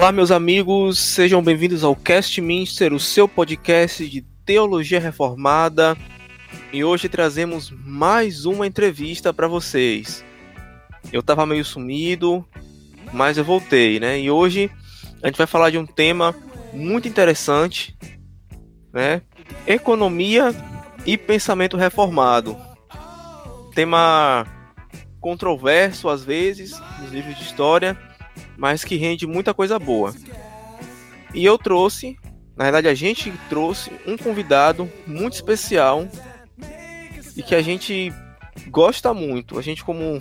Olá, meus amigos, sejam bem-vindos ao Cast Minster, o seu podcast de teologia reformada. E hoje trazemos mais uma entrevista para vocês. Eu tava meio sumido, mas eu voltei, né? E hoje a gente vai falar de um tema muito interessante, né? Economia e pensamento reformado. Tema controverso às vezes nos livros de história mas que rende muita coisa boa. E eu trouxe, na verdade a gente trouxe um convidado muito especial e que a gente gosta muito. A gente como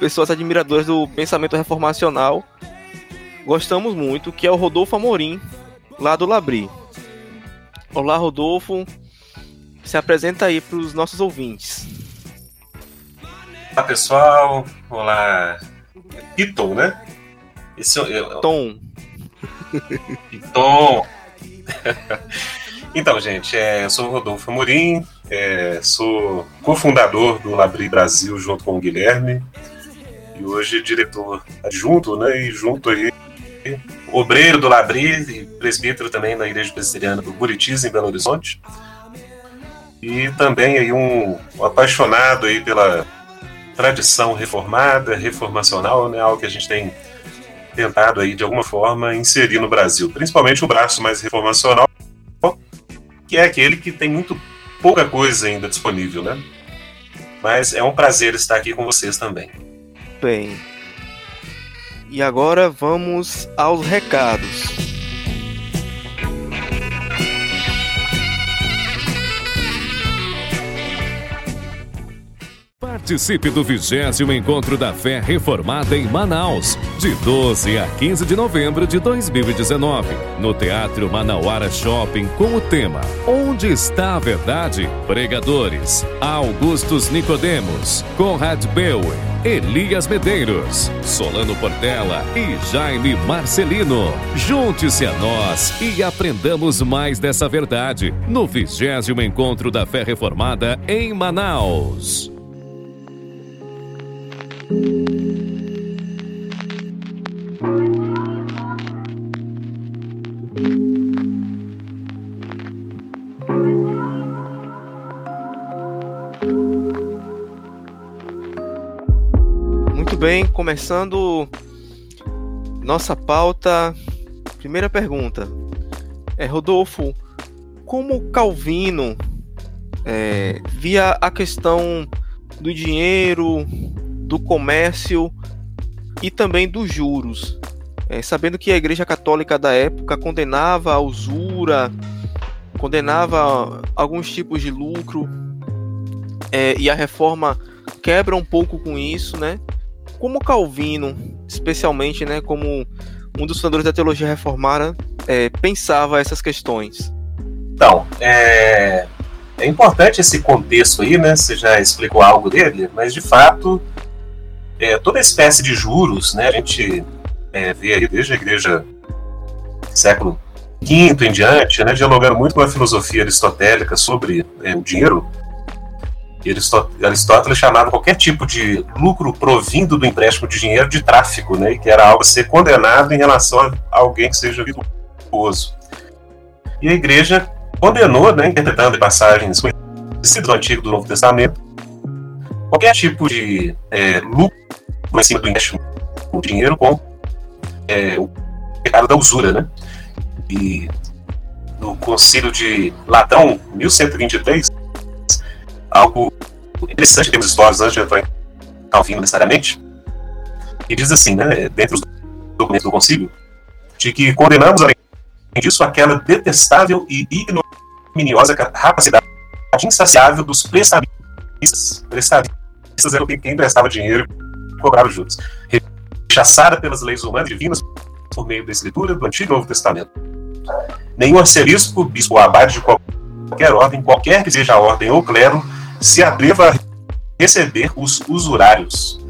pessoas admiradoras do pensamento reformacional, gostamos muito, que é o Rodolfo Amorim, lá do Labri. Olá, Rodolfo. Se apresenta aí para os nossos ouvintes. Olá, pessoal. Olá, Piton, né? Esse, eu, Tom. Tom. então, gente, é, eu sou o Rodolfo Amorim, é, sou cofundador do Labri Brasil junto com o Guilherme e hoje diretor adjunto, né? E junto aí obreiro do Labri e presbítero também na Igreja Presbiteriana do Buritis, em Belo Horizonte. E também aí um, um apaixonado aí pela tradição reformada, reformacional, né? Algo que a gente tem tentado aí de alguma forma inserir no Brasil, principalmente o braço mais reformacional, que é aquele que tem muito pouca coisa ainda disponível, né? Mas é um prazer estar aqui com vocês também. Bem. E agora vamos aos recados. Participe do vigésimo Encontro da Fé Reformada em Manaus, de 12 a 15 de novembro de 2019, no Teatro Manauara Shopping, com o tema Onde está a Verdade? Pregadores Augustus Nicodemos, Conrad Beuer, Elias Medeiros, Solano Portela e Jaime Marcelino. Junte-se a nós e aprendamos mais dessa verdade no vigésimo Encontro da Fé Reformada em Manaus. Muito bem, começando nossa pauta. Primeira pergunta. É, Rodolfo, como Calvino é, via a questão do dinheiro, do comércio e também dos juros. É, sabendo que a Igreja Católica da época condenava a usura, condenava alguns tipos de lucro, é, e a reforma quebra um pouco com isso, né? Como Calvino, especialmente, né, como um dos fundadores da teologia reformada, é, pensava essas questões? Então, é, é importante esse contexto aí, né? Você já explicou algo dele, mas de fato é, toda espécie de juros, né, a gente é, vê aí desde a igreja século V em diante, né, dialogando muito com a filosofia aristotélica sobre é, o dinheiro. Aristóteles chamava qualquer tipo de lucro provindo do empréstimo de dinheiro de tráfico, né, que era algo a ser condenado em relação a alguém que seja virtuoso. E a igreja condenou, né, interpretando passagens conhecidas do Antigo e do Novo Testamento, qualquer tipo de é, lucro em cima do empréstimo o dinheiro com é, o pecado da usura, né? E no Concílio de Latão, 1123, algo interessante em termos históricos, antes de entrar em Calvino necessariamente, e diz assim, né, dentro dos documentos do Concílio, de que condenamos, além disso, aquela detestável e ignominiosa capacidade insaciável dos prestamistas. Prestamistas eram quem emprestava dinheiro cobrava juros. Rechaçada pelas leis humanas e divinas por meio da escritura do Antigo e Novo Testamento. Nenhum arcebispo, bispo ou abade de qualquer ordem, qualquer que seja a ordem ou clero, se atreva a receber os usurários.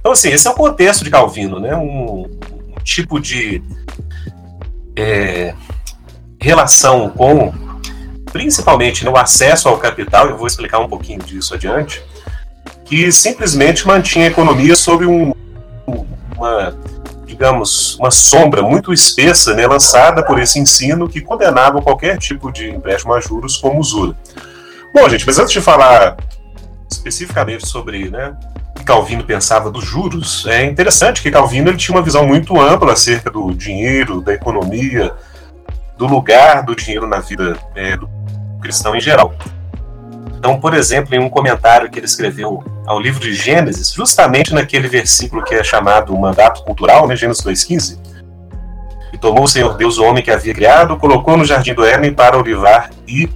Então, assim, esse é o contexto de Calvino, né? um, um tipo de é, relação com, principalmente, né, o acesso ao capital, eu vou explicar um pouquinho disso adiante, que simplesmente mantinha a economia sob um, uma, digamos, uma sombra muito espessa né, lançada por esse ensino que condenava qualquer tipo de empréstimo a juros como usura. Bom, gente, mas antes de falar especificamente sobre né, o que Calvino pensava dos juros, é interessante que Calvino ele tinha uma visão muito ampla acerca do dinheiro, da economia, do lugar do dinheiro na vida é, do cristão em geral. Então, por exemplo, em um comentário que ele escreveu ao livro de Gênesis, justamente naquele versículo que é chamado o mandato cultural, né, Gênesis 2,15, e tomou o Senhor Deus o homem que havia criado, colocou no jardim do Éden para olivar e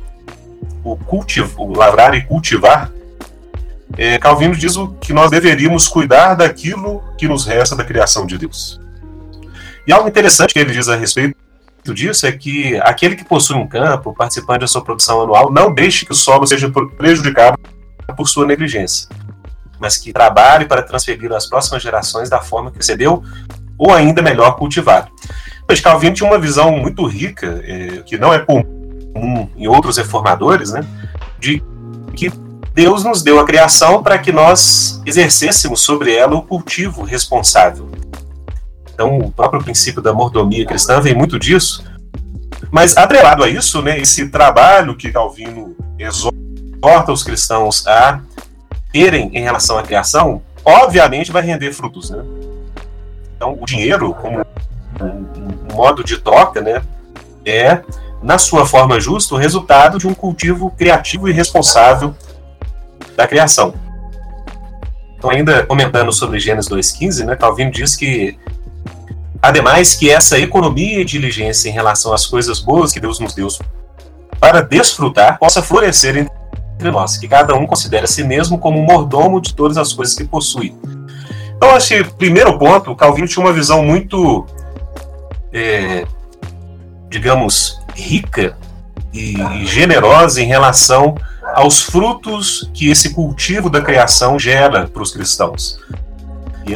o cultivar, o lavrar e cultivar. É, Calvino diz que nós deveríamos cuidar daquilo que nos resta da criação de Deus. E algo interessante que ele diz a respeito disso é que aquele que possui um campo, participante da sua produção anual, não deixe que o solo seja prejudicado por sua negligência, mas que trabalhe para transferir às próximas gerações da forma que recebeu, ou ainda melhor, cultivado. Mas Calvino tinha uma visão muito rica, é, que não é comum em outros reformadores, né, de que Deus nos deu a criação para que nós exercêssemos sobre ela o cultivo responsável. Então, o próprio princípio da mordomia cristã vem muito disso. Mas, atrelado a isso, né, esse trabalho que Calvino exorta os cristãos a terem em relação à criação, obviamente vai render frutos. Né? Então, o dinheiro, como um modo de troca, né, é, na sua forma justa, o resultado de um cultivo criativo e responsável da criação. Então, ainda comentando sobre Gênesis 2,15, né, Calvino diz que Ademais, que essa economia e diligência em relação às coisas boas que Deus nos deu para desfrutar possa florescer entre nós, que cada um considere a si mesmo como um mordomo de todas as coisas que possui. Então, esse primeiro ponto, Calvino tinha uma visão muito, é, digamos, rica e generosa em relação aos frutos que esse cultivo da criação gera para os cristãos.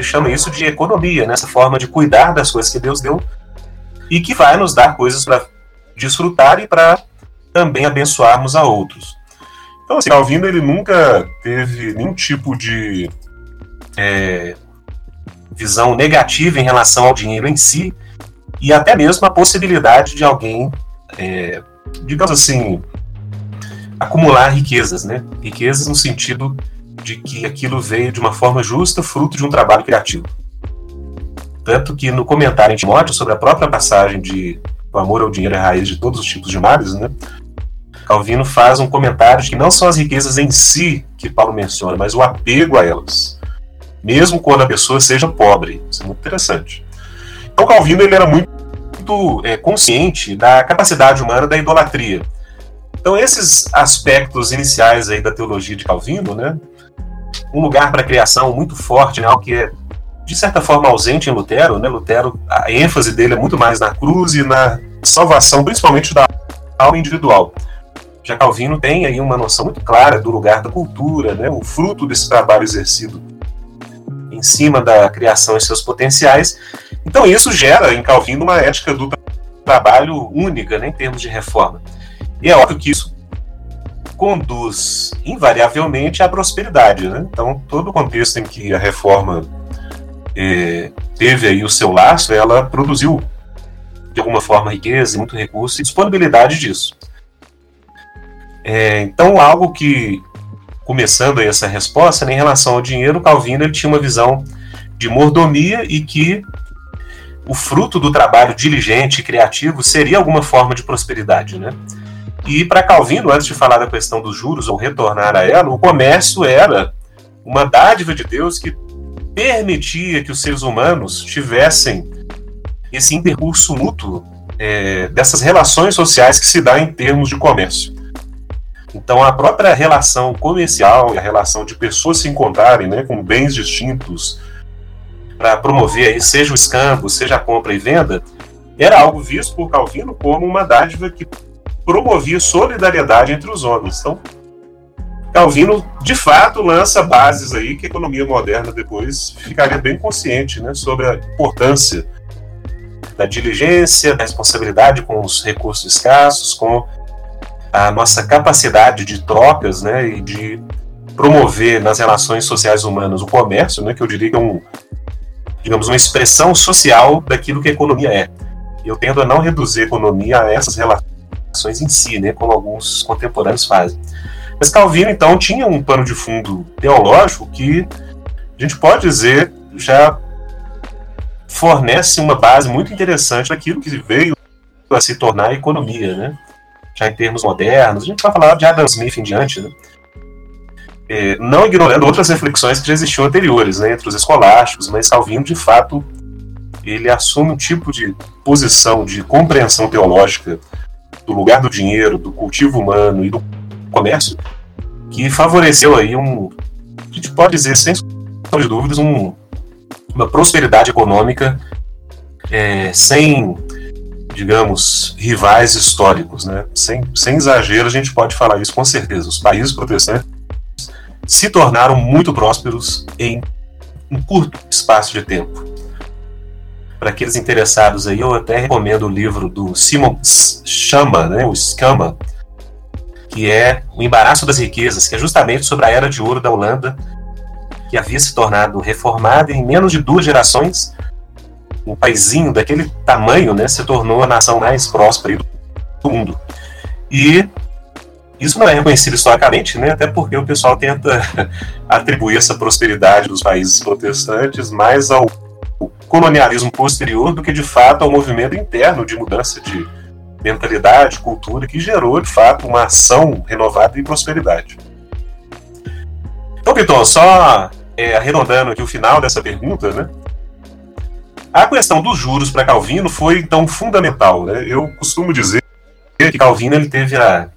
Chama isso de economia, nessa né? forma de cuidar das coisas que Deus deu e que vai nos dar coisas para desfrutar e para também abençoarmos a outros. Então, assim, Calvino ele nunca teve nenhum tipo de é, visão negativa em relação ao dinheiro em si e até mesmo a possibilidade de alguém, é, digamos assim, acumular riquezas, né? Riquezas no sentido de que aquilo veio de uma forma justa, fruto de um trabalho criativo. Tanto que no comentário em Timóteo sobre a própria passagem de o amor ao dinheiro é a raiz de todos os tipos de males, né? Calvino faz um comentário de que não são as riquezas em si que Paulo menciona, mas o apego a elas, mesmo quando a pessoa seja pobre. Isso é muito interessante. Então Calvino ele era muito, é, consciente da capacidade humana da idolatria. Então esses aspectos iniciais aí da teologia de Calvino, né, um lugar para criação muito forte, né, algo que é de certa forma ausente em Lutero, né? Lutero, a ênfase dele é muito mais na cruz e na salvação, principalmente da alma individual. Já Calvino tem aí uma noção muito clara do lugar da cultura, né? O fruto desse trabalho exercido em cima da criação e seus potenciais. Então isso gera em Calvino uma ética do trabalho única, né, em termos de reforma. E é óbvio que isso conduz invariavelmente à prosperidade. Né? Então, todo o contexto em que a reforma eh, teve aí o seu laço, ela produziu de alguma forma riqueza, muito recurso e disponibilidade disso. É, então, algo que, começando aí essa resposta, né, em relação ao dinheiro, Calvino ele tinha uma visão de mordomia e que o fruto do trabalho diligente e criativo seria alguma forma de prosperidade, né? E para Calvino, antes de falar da questão dos juros ou retornar a ela, o comércio era uma dádiva de Deus que permitia que os seres humanos tivessem esse intercurso mútuo é, dessas relações sociais que se dá em termos de comércio. Então, a própria relação comercial e a relação de pessoas se encontrarem né, com bens distintos para promover aí, seja o escambo, seja a compra e venda, era algo visto por Calvino como uma dádiva que promovia solidariedade entre os homens. Então, Calvino, de fato, lança bases aí que a economia moderna depois ficaria bem consciente né, sobre a importância da diligência, da responsabilidade com os recursos escassos, com a nossa capacidade de trocas né, e de promover nas relações sociais humanas o comércio, né, que eu diria que é um, digamos, uma expressão social daquilo que a economia é. Eu tendo a não reduzir a economia a essas relações em si, né, como alguns contemporâneos fazem. Mas Calvino, então, tinha um pano de fundo teológico que a gente pode dizer já fornece uma base muito interessante daquilo que veio a se tornar a economia, né? Já em termos modernos, a gente vai falar de Adam Smith em diante, né? É, não ignorando outras reflexões que já existiam anteriores, né, entre os escolásticos, mas Calvino, de fato, ele assume um tipo de posição de compreensão teológica do lugar do dinheiro, do cultivo humano e do comércio, que favoreceu aí um, a gente pode dizer, sem sombra de dúvidas, um, uma prosperidade econômica é, sem, digamos, rivais históricos, né? Sem, sem exagero, a gente pode falar isso com certeza. Os países protestantes se tornaram muito prósperos em um curto espaço de tempo. Para aqueles interessados aí, eu até recomendo o livro do Simon Chama, né, o Scama, que é O Embaraço das Riquezas, que é justamente sobre a era de ouro da Holanda, que havia se tornado reformada em menos de duas gerações. Um paizinho daquele tamanho né, se tornou a nação mais próspera do mundo. E isso não é reconhecido historicamente, né? até porque o pessoal tenta atribuir essa prosperidade dos países protestantes mais ao colonialismo posterior do que de fato ao movimento interno de mudança de mentalidade, cultura, que gerou de fato uma ação renovada e prosperidade. Então, Vitor, só é, arredondando aqui o final dessa pergunta, né? A questão dos juros para Calvino foi então fundamental. Né? Eu costumo dizer que Calvino ele teve a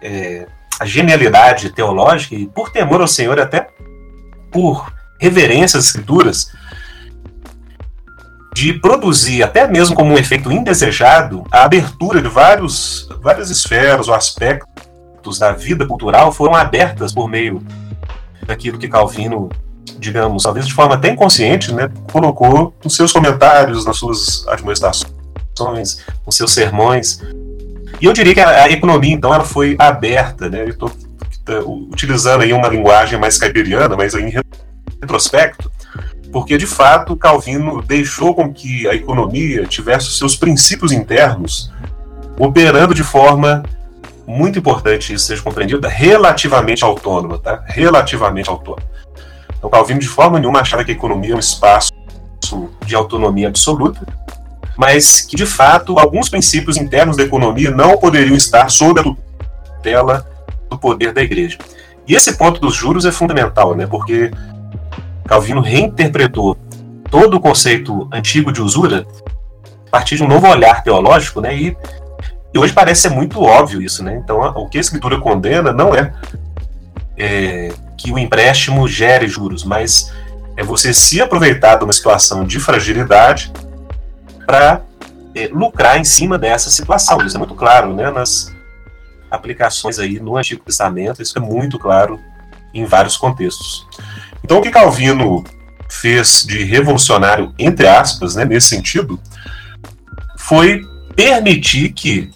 é, a genialidade teológica e por temor ao Senhor, até por reverência às Escrituras, de produzir, até mesmo como um efeito indesejado, a abertura de vários, várias esferas ou aspectos da vida cultural foram abertas por meio daquilo que Calvino, digamos, talvez de forma até inconsciente, né, colocou nos seus comentários, nas suas admoestações, nos seus sermões. E eu diria que a, a economia, então, ela foi aberta, né? Estou utilizando aí uma linguagem mais caipiriana, mas em retrospecto, porque de fato Calvino deixou com que a economia tivesse seus princípios internos operando de forma muito importante isso seja compreendido, relativamente autônoma, tá? Relativamente autônoma. Então Calvino de forma nenhuma achava que a economia é um espaço de autonomia absoluta, mas que de fato alguns princípios internos da economia não poderiam estar sob a tutela do poder da igreja. E esse ponto dos juros é fundamental, né? Porque Calvino reinterpretou todo o conceito antigo de usura a partir de um novo olhar teológico, né? E, e hoje parece ser muito óbvio isso, né? Então, o que a escritura condena não é, é que o empréstimo gere juros, mas é você se aproveitar de uma situação de fragilidade para é, lucrar em cima dessa situação. Isso é muito claro né, nas aplicações aí no Antigo Testamento, isso é muito claro em vários contextos. Então, o que Calvino fez de revolucionário, entre aspas, né, nesse sentido, foi permitir que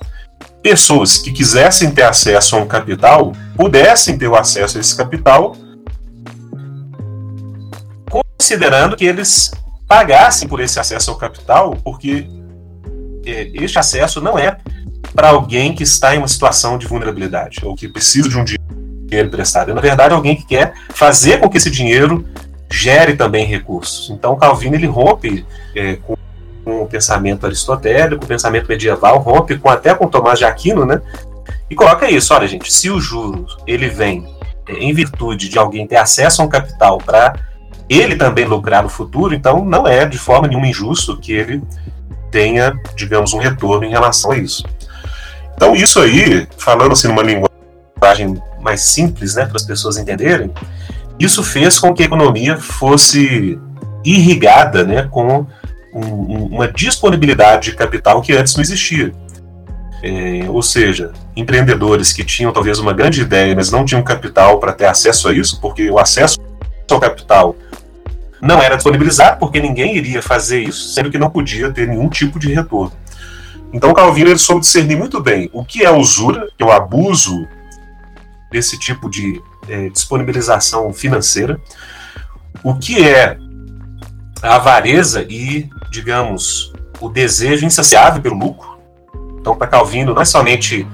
pessoas que quisessem ter acesso a um capital pudessem ter o acesso a esse capital, considerando que eles pagassem por esse acesso ao capital, porque é, este acesso não é para alguém que está em uma situação de vulnerabilidade ou que precisa de um dinheiro emprestado. É, na verdade, alguém que quer fazer com que esse dinheiro gere também recursos. Então, Calvino ele rompe é, com, com, o pensamento aristotélico, o pensamento medieval, rompe com até com Tomás de Aquino, né? E coloca isso, olha, gente, se o juros ele vem é, em virtude de alguém ter acesso a um capital para ele também lucrar no futuro, então não é de forma nenhuma injusto que ele tenha, digamos, um retorno em relação a isso. Então, isso aí, falando assim numa linguagem mais simples, né, para as pessoas entenderem, isso fez com que a economia fosse irrigada, né, com um, uma disponibilidade de capital que antes não existia. É, ou seja, empreendedores que tinham talvez uma grande ideia, mas não tinham capital para ter acesso a isso, porque o acesso ao capital não era disponibilizado porque ninguém iria fazer isso, sendo que não podia ter nenhum tipo de retorno. Então Calvino ele soube discernir muito bem o que é usura, que é o abuso desse tipo de é, disponibilização financeira, o que é a avareza e, digamos, o desejo insaciável pelo lucro. Então, para Calvino, não é somente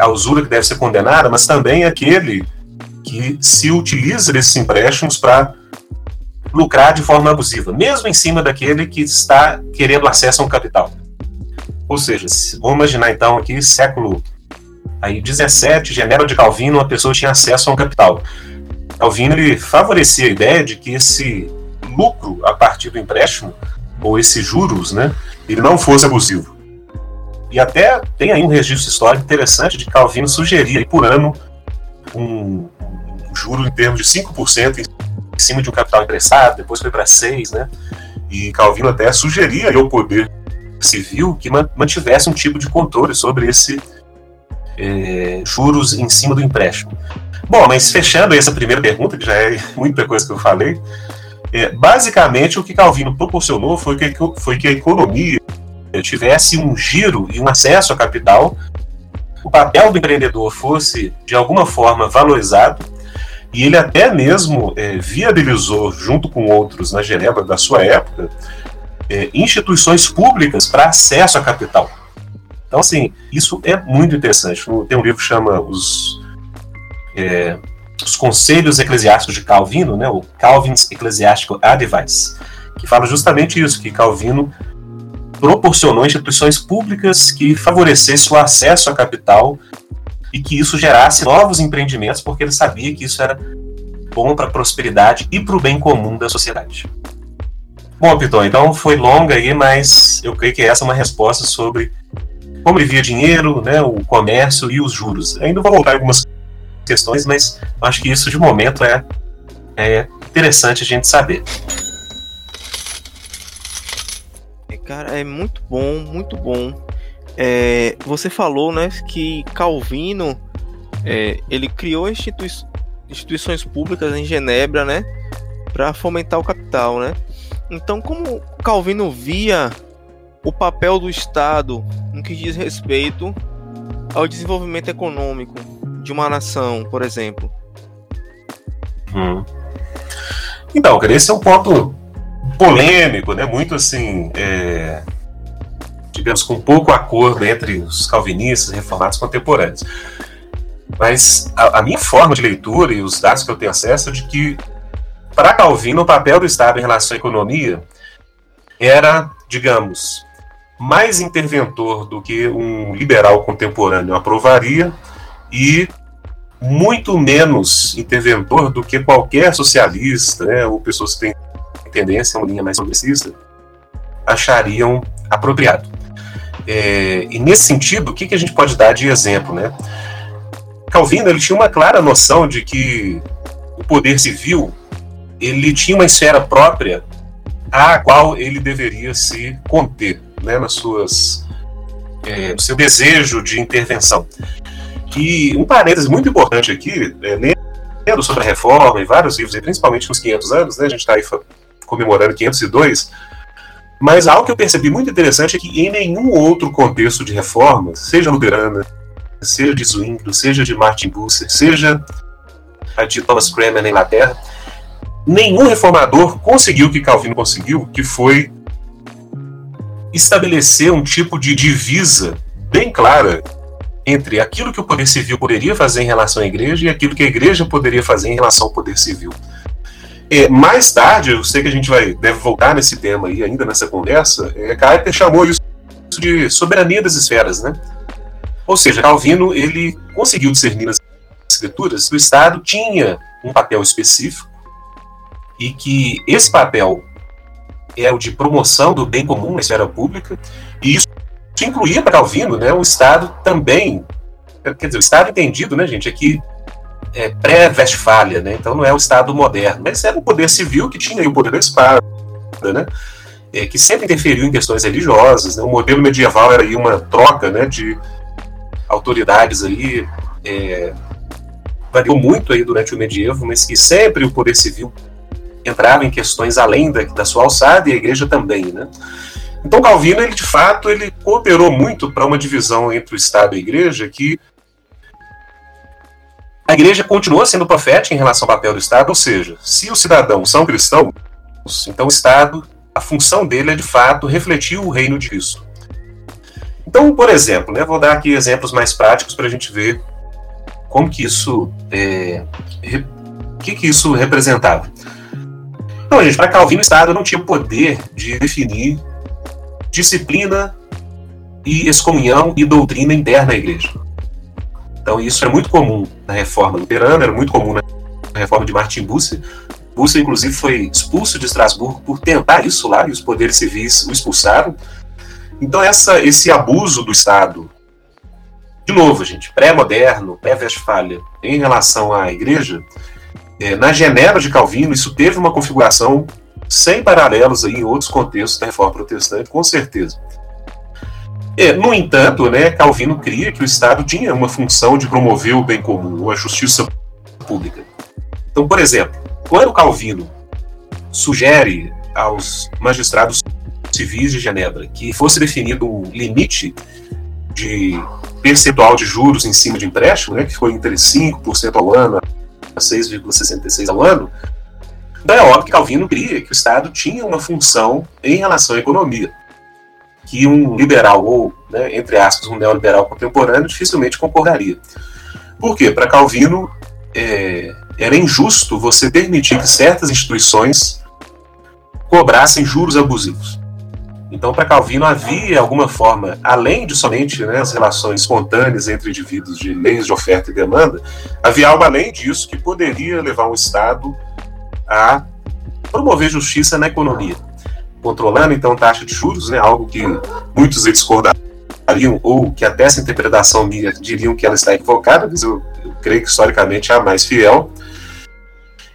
a usura que deve ser condenada, mas também aquele que se utiliza desses empréstimos para lucrar de forma abusiva, mesmo em cima daquele que está querendo acesso a um capital. Ou seja, vamos imaginar então aqui século aí 17, Genebra de Calvino, uma pessoa tinha acesso a um capital. Calvino ele favorecia a ideia de que esse lucro a partir do empréstimo ou esses juros, né, ele não fosse abusivo. E até tem aí um registro histórico interessante de Calvino sugeria por ano um, um juro em termos de 5% em cima de um capital emprestado, depois foi para 6%, né? E Calvino até sugeria ao poder civil que mantivesse um tipo de controle sobre esse é, juros em cima do empréstimo. Bom, mas fechando essa primeira pergunta, que já é muita coisa que eu falei, é, basicamente o que Calvino proporcionou foi que, foi que a economia tivesse um giro e um acesso a capital, o papel do empreendedor fosse de alguma forma valorizado, e ele até mesmo é, viabilizou, junto com outros na Genebra da sua época, instituições públicas para acesso a capital. Então, assim, isso é muito interessante. Tem um livro que chama Os, é, Os Conselhos Eclesiásticos de Calvino, né, o Calvin's Ecclesiastical Advice, que fala justamente isso, que Calvino proporcionou instituições públicas que favorecessem o acesso a capital e que isso gerasse novos empreendimentos, porque ele sabia que isso era bom para a prosperidade e para o bem comum da sociedade. Bom, Piton, então foi longa aí, mas eu creio que essa é uma resposta sobre como ele via dinheiro, né, o comércio e os juros. Ainda vou voltar algumas questões, mas acho que isso de momento é, é interessante a gente saber. Cara, é muito bom, muito bom. É, você falou, né, que Calvino é, ele criou institui instituições públicas em Genebra, né, para fomentar o capital, né? Então, como Calvino via o papel do Estado no que diz respeito ao desenvolvimento econômico de uma nação, por exemplo? Hum. Então, esse é um ponto polêmico, né? Muito assim, é, digamos, com pouco acordo entre os calvinistas e reformados contemporâneos. Mas a, a, minha forma de leitura e os dados que eu tenho acesso é de que, para Calvino, o papel do Estado em relação à economia era, digamos, mais interventor do que um liberal contemporâneo aprovaria e muito menos interventor do que qualquer socialista, né, ou pessoas que têm tendência a uma linha mais progressista, achariam apropriado. É, e nesse sentido, o que, que a gente pode dar de exemplo? Né? Calvino ele tinha uma clara noção de que o poder civil ele tinha uma esfera própria à qual ele deveria se conter né, nas suas, é, no seu desejo de intervenção. E um parêntese muito importante aqui, é, lendo sobre a reforma e vários livros, principalmente nos 500 anos, né, a gente está aí comemorando 502, mas algo que eu percebi muito interessante é que em nenhum outro contexto de reforma, seja luterana, seja de Zwingli, seja de Martin Bucer, seja a de Thomas Cranmer na Inglaterra, nenhum reformador conseguiu o que Calvino conseguiu, que foi estabelecer um tipo de divisa bem clara entre aquilo que o poder civil poderia fazer em relação à igreja e aquilo que a igreja poderia fazer em relação ao poder civil. É, mais tarde, eu sei que a gente vai deve voltar nesse tema aí ainda nessa conversa, é, chamou isso de soberania das esferas, né? Ou seja, Calvino ele conseguiu discernir nas escrituras que o Estado tinha um papel específico e que esse papel é o de promoção do bem comum na esfera pública e isso incluía para Calvino, né, o Estado também, quer dizer, o Estado entendido, né, gente, é que é, pré-Westfália, né? Então não é o Estado moderno, mas era o poder civil que tinha o poder da espada, né? É, que sempre interferiu em questões religiosas. Né? O modelo medieval era aí uma troca, né, de autoridades aí é, variou muito aí durante o medievo, mas que sempre o poder civil entrava em questões além da, da sua alçada e a igreja também, né? Então Calvino, ele de fato, ele cooperou muito para uma divisão entre o Estado e a igreja que a igreja continua sendo profética em relação ao papel do Estado, ou seja, se os cidadãos são cristãos, então o Estado a função dele é de fato refletir o reino de Cristo. Então, por exemplo, né, vou dar aqui exemplos mais práticos para a gente ver como que isso, é, o que que isso representava. Então, gente, para Calvino, o Estado não tinha poder de definir disciplina e excomunhão e doutrina interna à Igreja. Então, isso é muito comum na Reforma Luterana, era muito comum na Reforma de Martin Bucer. Bucer, inclusive, foi expulso de Estrasburgo por tentar isso lá, e os poderes civis o expulsaram. Então, essa, esse abuso do Estado, de novo, gente, pré-moderno, pré-Westfália, em relação à Igreja, é, na Genebra de Calvino, isso teve uma configuração sem paralelos aí em outros contextos da Reforma Protestante, com certeza. É, no entanto, né, Calvino cria que o Estado tinha uma função de promover o bem comum, a justiça pública. Então, por exemplo, quando Calvino sugere aos magistrados civis de Genebra que fosse definido um limite de percentual de juros em cima de empréstimo, né, que foi entre 5% ao ano 6,66% ao ano, então é óbvio que Calvino cria que o Estado tinha uma função em relação à economia, que um liberal, ou, né, entre aspas, um neoliberal contemporâneo, dificilmente concordaria. Por quê? Para Calvino, é, era injusto você permitir que certas instituições cobrassem juros abusivos. Então, para Calvino, havia alguma forma, além de somente né, as relações espontâneas entre indivíduos de leis de oferta e demanda, havia algo além disso que poderia levar o Estado a promover justiça na economia, controlando então taxa de juros, né, algo que muitos discordariam ou que até essa interpretação minha diriam que ela está equivocada, mas eu, eu creio que historicamente é a mais fiel.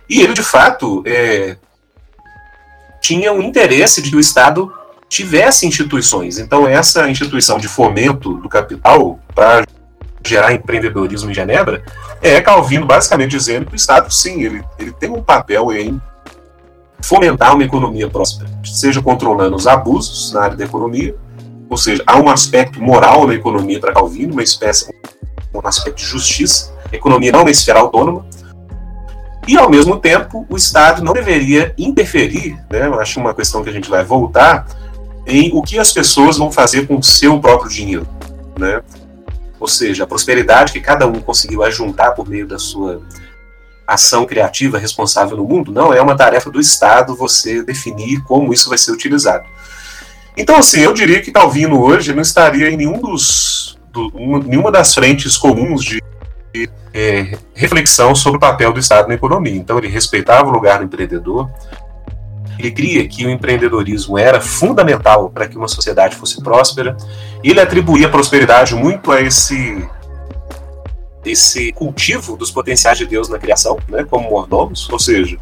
E ele, de fato, é, tinha um interesse de que o Estado tivesse instituições. Então, essa instituição de fomento do capital para gerar empreendedorismo em Genebra é Calvino basicamente dizendo que o Estado, sim, ele, ele tem um papel em fomentar uma economia próspera, seja controlando os abusos na área da economia, ou seja, há um aspecto moral na economia para Calvino, uma espécie, um aspecto de justiça. A economia não é uma esfera autônoma, e, ao mesmo tempo, o Estado não deveria interferir, né, eu acho uma questão que a gente vai voltar, em o que as pessoas vão fazer com o seu próprio dinheiro. Né? Ou seja, a prosperidade que cada um conseguiu ajuntar por meio da sua ação criativa responsável no mundo, não é uma tarefa do Estado você definir como isso vai ser utilizado. Então, assim, eu diria que Calvino hoje não estaria em nenhum dos, do, uma, nenhuma das frentes comuns de é, reflexão sobre o papel do Estado na economia. Então, ele respeitava o lugar do empreendedor, ele cria que o empreendedorismo era fundamental para que uma sociedade fosse próspera, ele atribuía prosperidade muito a esse esse cultivo dos potenciais de Deus na criação, né, como mordomos, ou seja,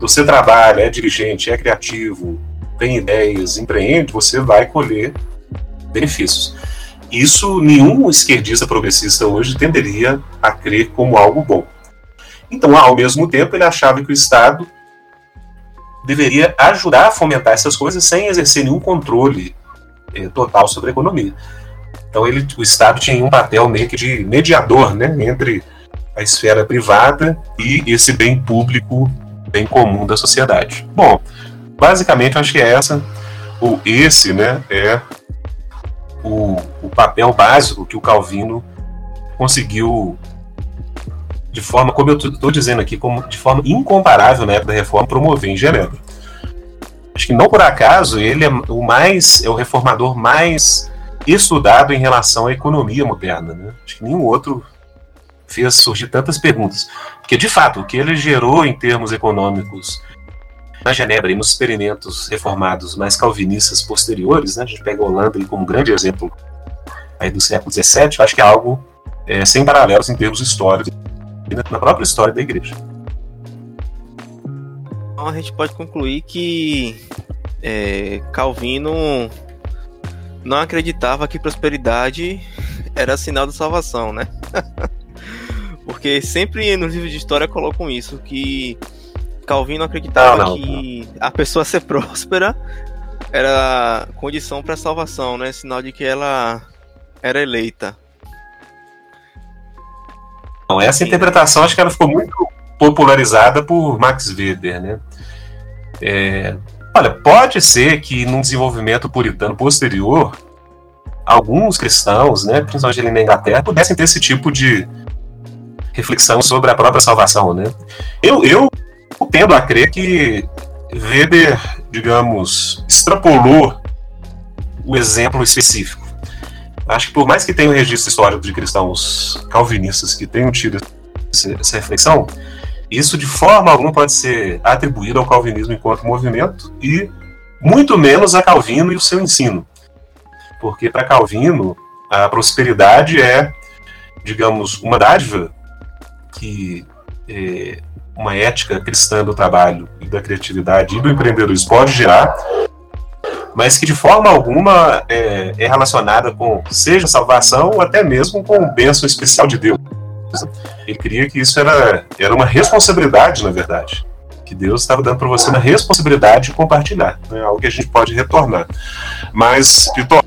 você trabalha, é dirigente, é criativo, tem ideias, empreende, você vai colher benefícios. Isso nenhum esquerdista progressista hoje tenderia a crer como algo bom. Então, ao mesmo tempo, ele achava que o Estado deveria ajudar a fomentar essas coisas sem exercer nenhum controle eh, total sobre a economia. Então, ele, o Estado tinha um papel meio que de mediador né, entre a esfera privada e esse bem público, bem comum da sociedade. Bom, basicamente, acho que é essa, ou esse, né, é o, o papel básico que o Calvino conseguiu de forma, como eu estou dizendo aqui, como, de forma incomparável na época da reforma, promover em Genebra. Acho que não por acaso ele é o mais é o reformador mais estudado em relação à economia moderna. Né? Acho que nenhum outro fez surgir tantas perguntas. Porque, de fato, o que ele gerou em termos econômicos na Genebra e nos experimentos reformados mais calvinistas posteriores, né, a gente pega a Holanda como grande exemplo aí do século XVII, acho que é algo é, sem paralelos em termos históricos na própria história da igreja. Então a gente pode concluir que é, Calvino não acreditava que prosperidade era sinal de salvação, né? Porque sempre nos livros de história colocam isso, que Calvino acreditava não, não, que não. a pessoa ser próspera era condição para salvação, né? Sinal de que ela era eleita. Então, essa interpretação acho que ela ficou muito popularizada por Max Weber, né? É, Olha, pode ser que num desenvolvimento puritano posterior, alguns cristãos, né, principalmente ali na Inglaterra, pudessem ter esse tipo de reflexão sobre a própria salvação, né? Eu, eu tendo a crer que Weber, digamos, extrapolou o exemplo específico. Acho que por mais que tenha um registro histórico de cristãos calvinistas que tenham tido essa reflexão, isso de forma alguma pode ser atribuído ao calvinismo enquanto movimento e muito menos a Calvino e o seu ensino. Porque para Calvino, a prosperidade é, digamos, uma dádiva que é, uma ética cristã do trabalho e da criatividade e do empreendedorismo pode gerar, mas que de forma alguma é, é relacionada com, seja salvação ou até mesmo com o bênção especial de Deus. Ele queria que isso era, era uma responsabilidade, na verdade. Que Deus estava dando para você uma responsabilidade de compartilhar. Né? Algo que a gente pode retornar. Mas, Vitor,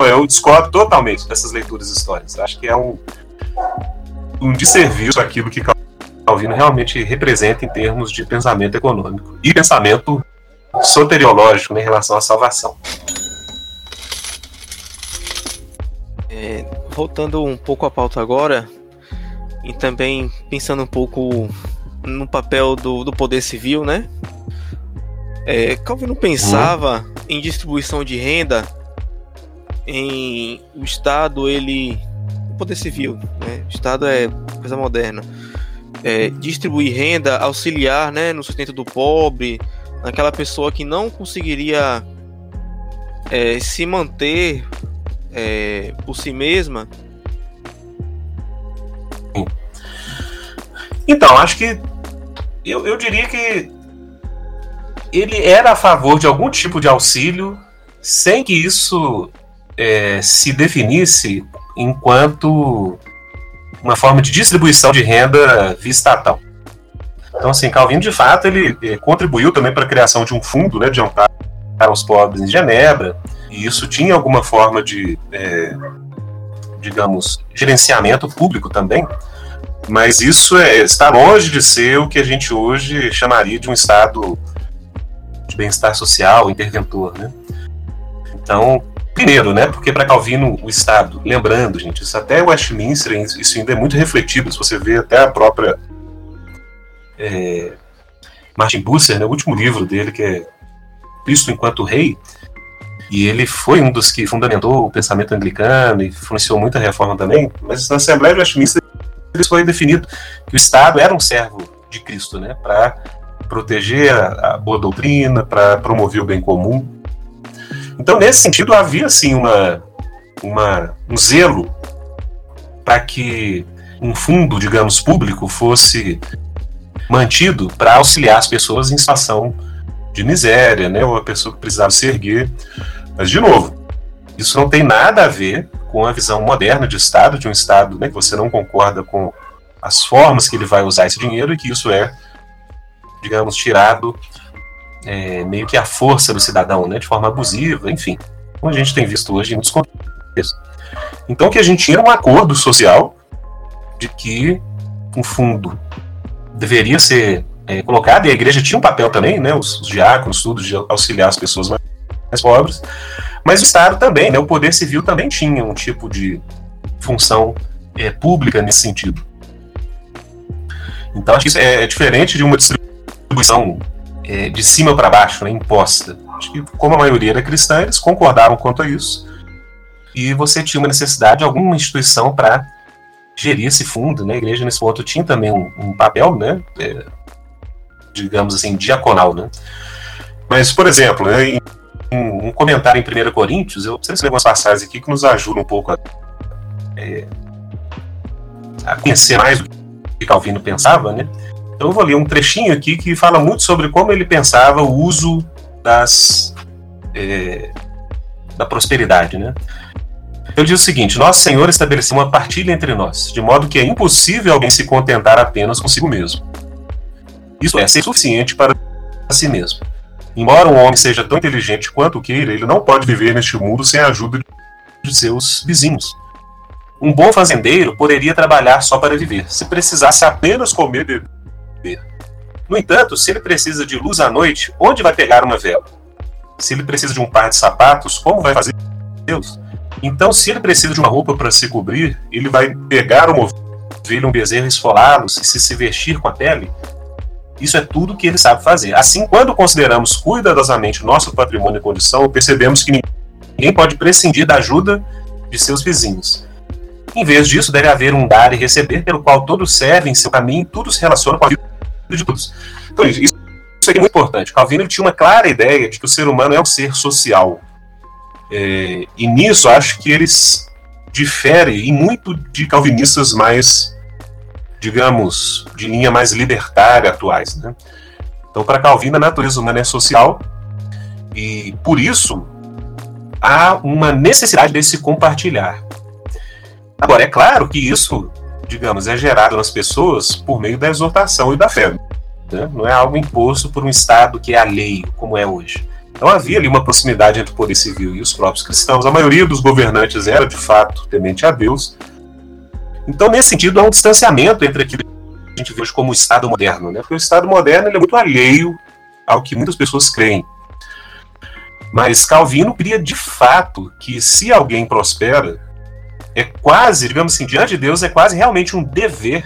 eu discordo totalmente dessas leituras históricas. Acho que é um, um desserviço aquilo que Calvino realmente representa em termos de pensamento econômico e pensamento soteriológico né, em relação à salvação. É, voltando um pouco à pauta agora, e também pensando um pouco no papel do, do poder civil, né? É, Calvino pensava uhum. em distribuição de renda em o Estado, ele. O poder civil, né? O Estado é coisa moderna. É, distribuir renda, auxiliar né, no sustento do pobre, naquela pessoa que não conseguiria é, se manter é, por si mesma Então, acho que eu, eu diria que ele era a favor de algum tipo de auxílio sem que isso é, se definisse enquanto uma forma de distribuição de renda via estatal. Então, assim, Calvino, de fato, ele, ele contribuiu também para a criação de um fundo né, de amparo aos pobres em Genebra, e isso tinha alguma forma de, é, digamos, gerenciamento público também, mas isso é, está longe de ser o que a gente hoje chamaria de um estado de bem-estar social, interventor, né? Então, primeiro, né? Porque para Calvino o Estado, lembrando, gente, isso até Westminster, isso ainda é muito refletido. Se você vê até a própria é, Martin Busser, né, o último livro dele que é Cristo enquanto Rei, e ele foi um dos que fundamentou o pensamento anglicano e influenciou muita reforma também. Mas na Assembleia de Westminster isso foi definido que o Estado era um servo de Cristo, né, para proteger a, a, boa doutrina, para promover o bem comum. Então, nesse sentido, havia sim uma, uma um zelo para que um fundo, digamos, público fosse mantido para auxiliar as pessoas em situação de miséria, né, ou a pessoa que precisava se erguer. Mas, de novo, isso não tem nada a ver com a visão moderna de Estado, de um Estado né, que você não concorda com as formas que ele vai usar esse dinheiro e que isso é, digamos, tirado é, meio que a força do cidadão, né, de forma abusiva, enfim, como a gente tem visto hoje em muitos contextos. Então, que a gente tinha um acordo social de que um fundo deveria ser é, colocado, e a igreja tinha um papel também, né, os, os diáconos, tudo, de auxiliar as pessoas mais, mais pobres, mas o Estado também, né, o poder civil também tinha um tipo de função é, pública nesse sentido. Então acho que isso é, é diferente de uma distribuição é, de cima para baixo, né, imposta. Acho que, como a maioria era cristã, eles concordaram quanto a isso. E você tinha uma necessidade de alguma instituição para gerir esse fundo. Né? A igreja, nesse ponto, tinha também um, um papel, né, é, digamos assim, diaconal. Né? Mas, por exemplo, né, em um, comentário em 1 Coríntios, eu preciso ler algumas passagens aqui que nos ajudam um pouco a, é, a conhecer mais o que Calvino pensava, né? Então eu vou ler um trechinho aqui que fala muito sobre como ele pensava o uso das é, da prosperidade, né? Eu digo o seguinte: Nosso Senhor estabeleceu uma partilha entre nós, de modo que é impossível alguém se contentar apenas consigo mesmo. Isso é ser suficiente para si mesmo. Embora um homem seja tão inteligente quanto queira, ele não pode viver neste mundo sem a ajuda de seus vizinhos. Um bom fazendeiro poderia trabalhar só para viver, se precisasse apenas comer e beber. No entanto, se ele precisa de luz à noite, onde vai pegar uma vela? Se ele precisa de um par de sapatos, como vai fazer Deus? Então, se ele precisa de uma roupa para se cobrir, ele vai pegar uma ovelha, um bezerro, esfolá-los e se, se vestir com a pele? Isso é tudo que ele sabe fazer. Assim, quando consideramos cuidadosamente nosso patrimônio e condição, percebemos que ninguém pode prescindir da ajuda de seus vizinhos. Em vez disso, deve haver um dar e receber, pelo qual todos servem seu caminho e tudo se relaciona com a vida de todos. Então, isso, isso é muito importante. Calvino tinha uma clara ideia de que o ser humano é um ser social. É, e nisso, acho que eles diferem muito de calvinistas mais, digamos, de linha mais libertária atuais. Né? Então, para Calvino, a natureza humana é social e, por isso, há uma necessidade de se compartilhar. Agora, é claro que isso, digamos, é gerado nas pessoas por meio da exortação e da fé. Né? Não é algo imposto por um Estado que é alheio, como é hoje. Então havia ali uma proximidade entre o poder civil e os próprios cristãos. A maioria dos governantes era, de fato, temente a Deus. Então, nesse sentido, há um distanciamento entre aquilo que a gente vê hoje como o Estado moderno. Né? Porque o Estado moderno é muito alheio ao que muitas pessoas creem. Mas Calvino cria de fato que se alguém prospera, é quase, digamos assim, diante de Deus, é quase realmente um dever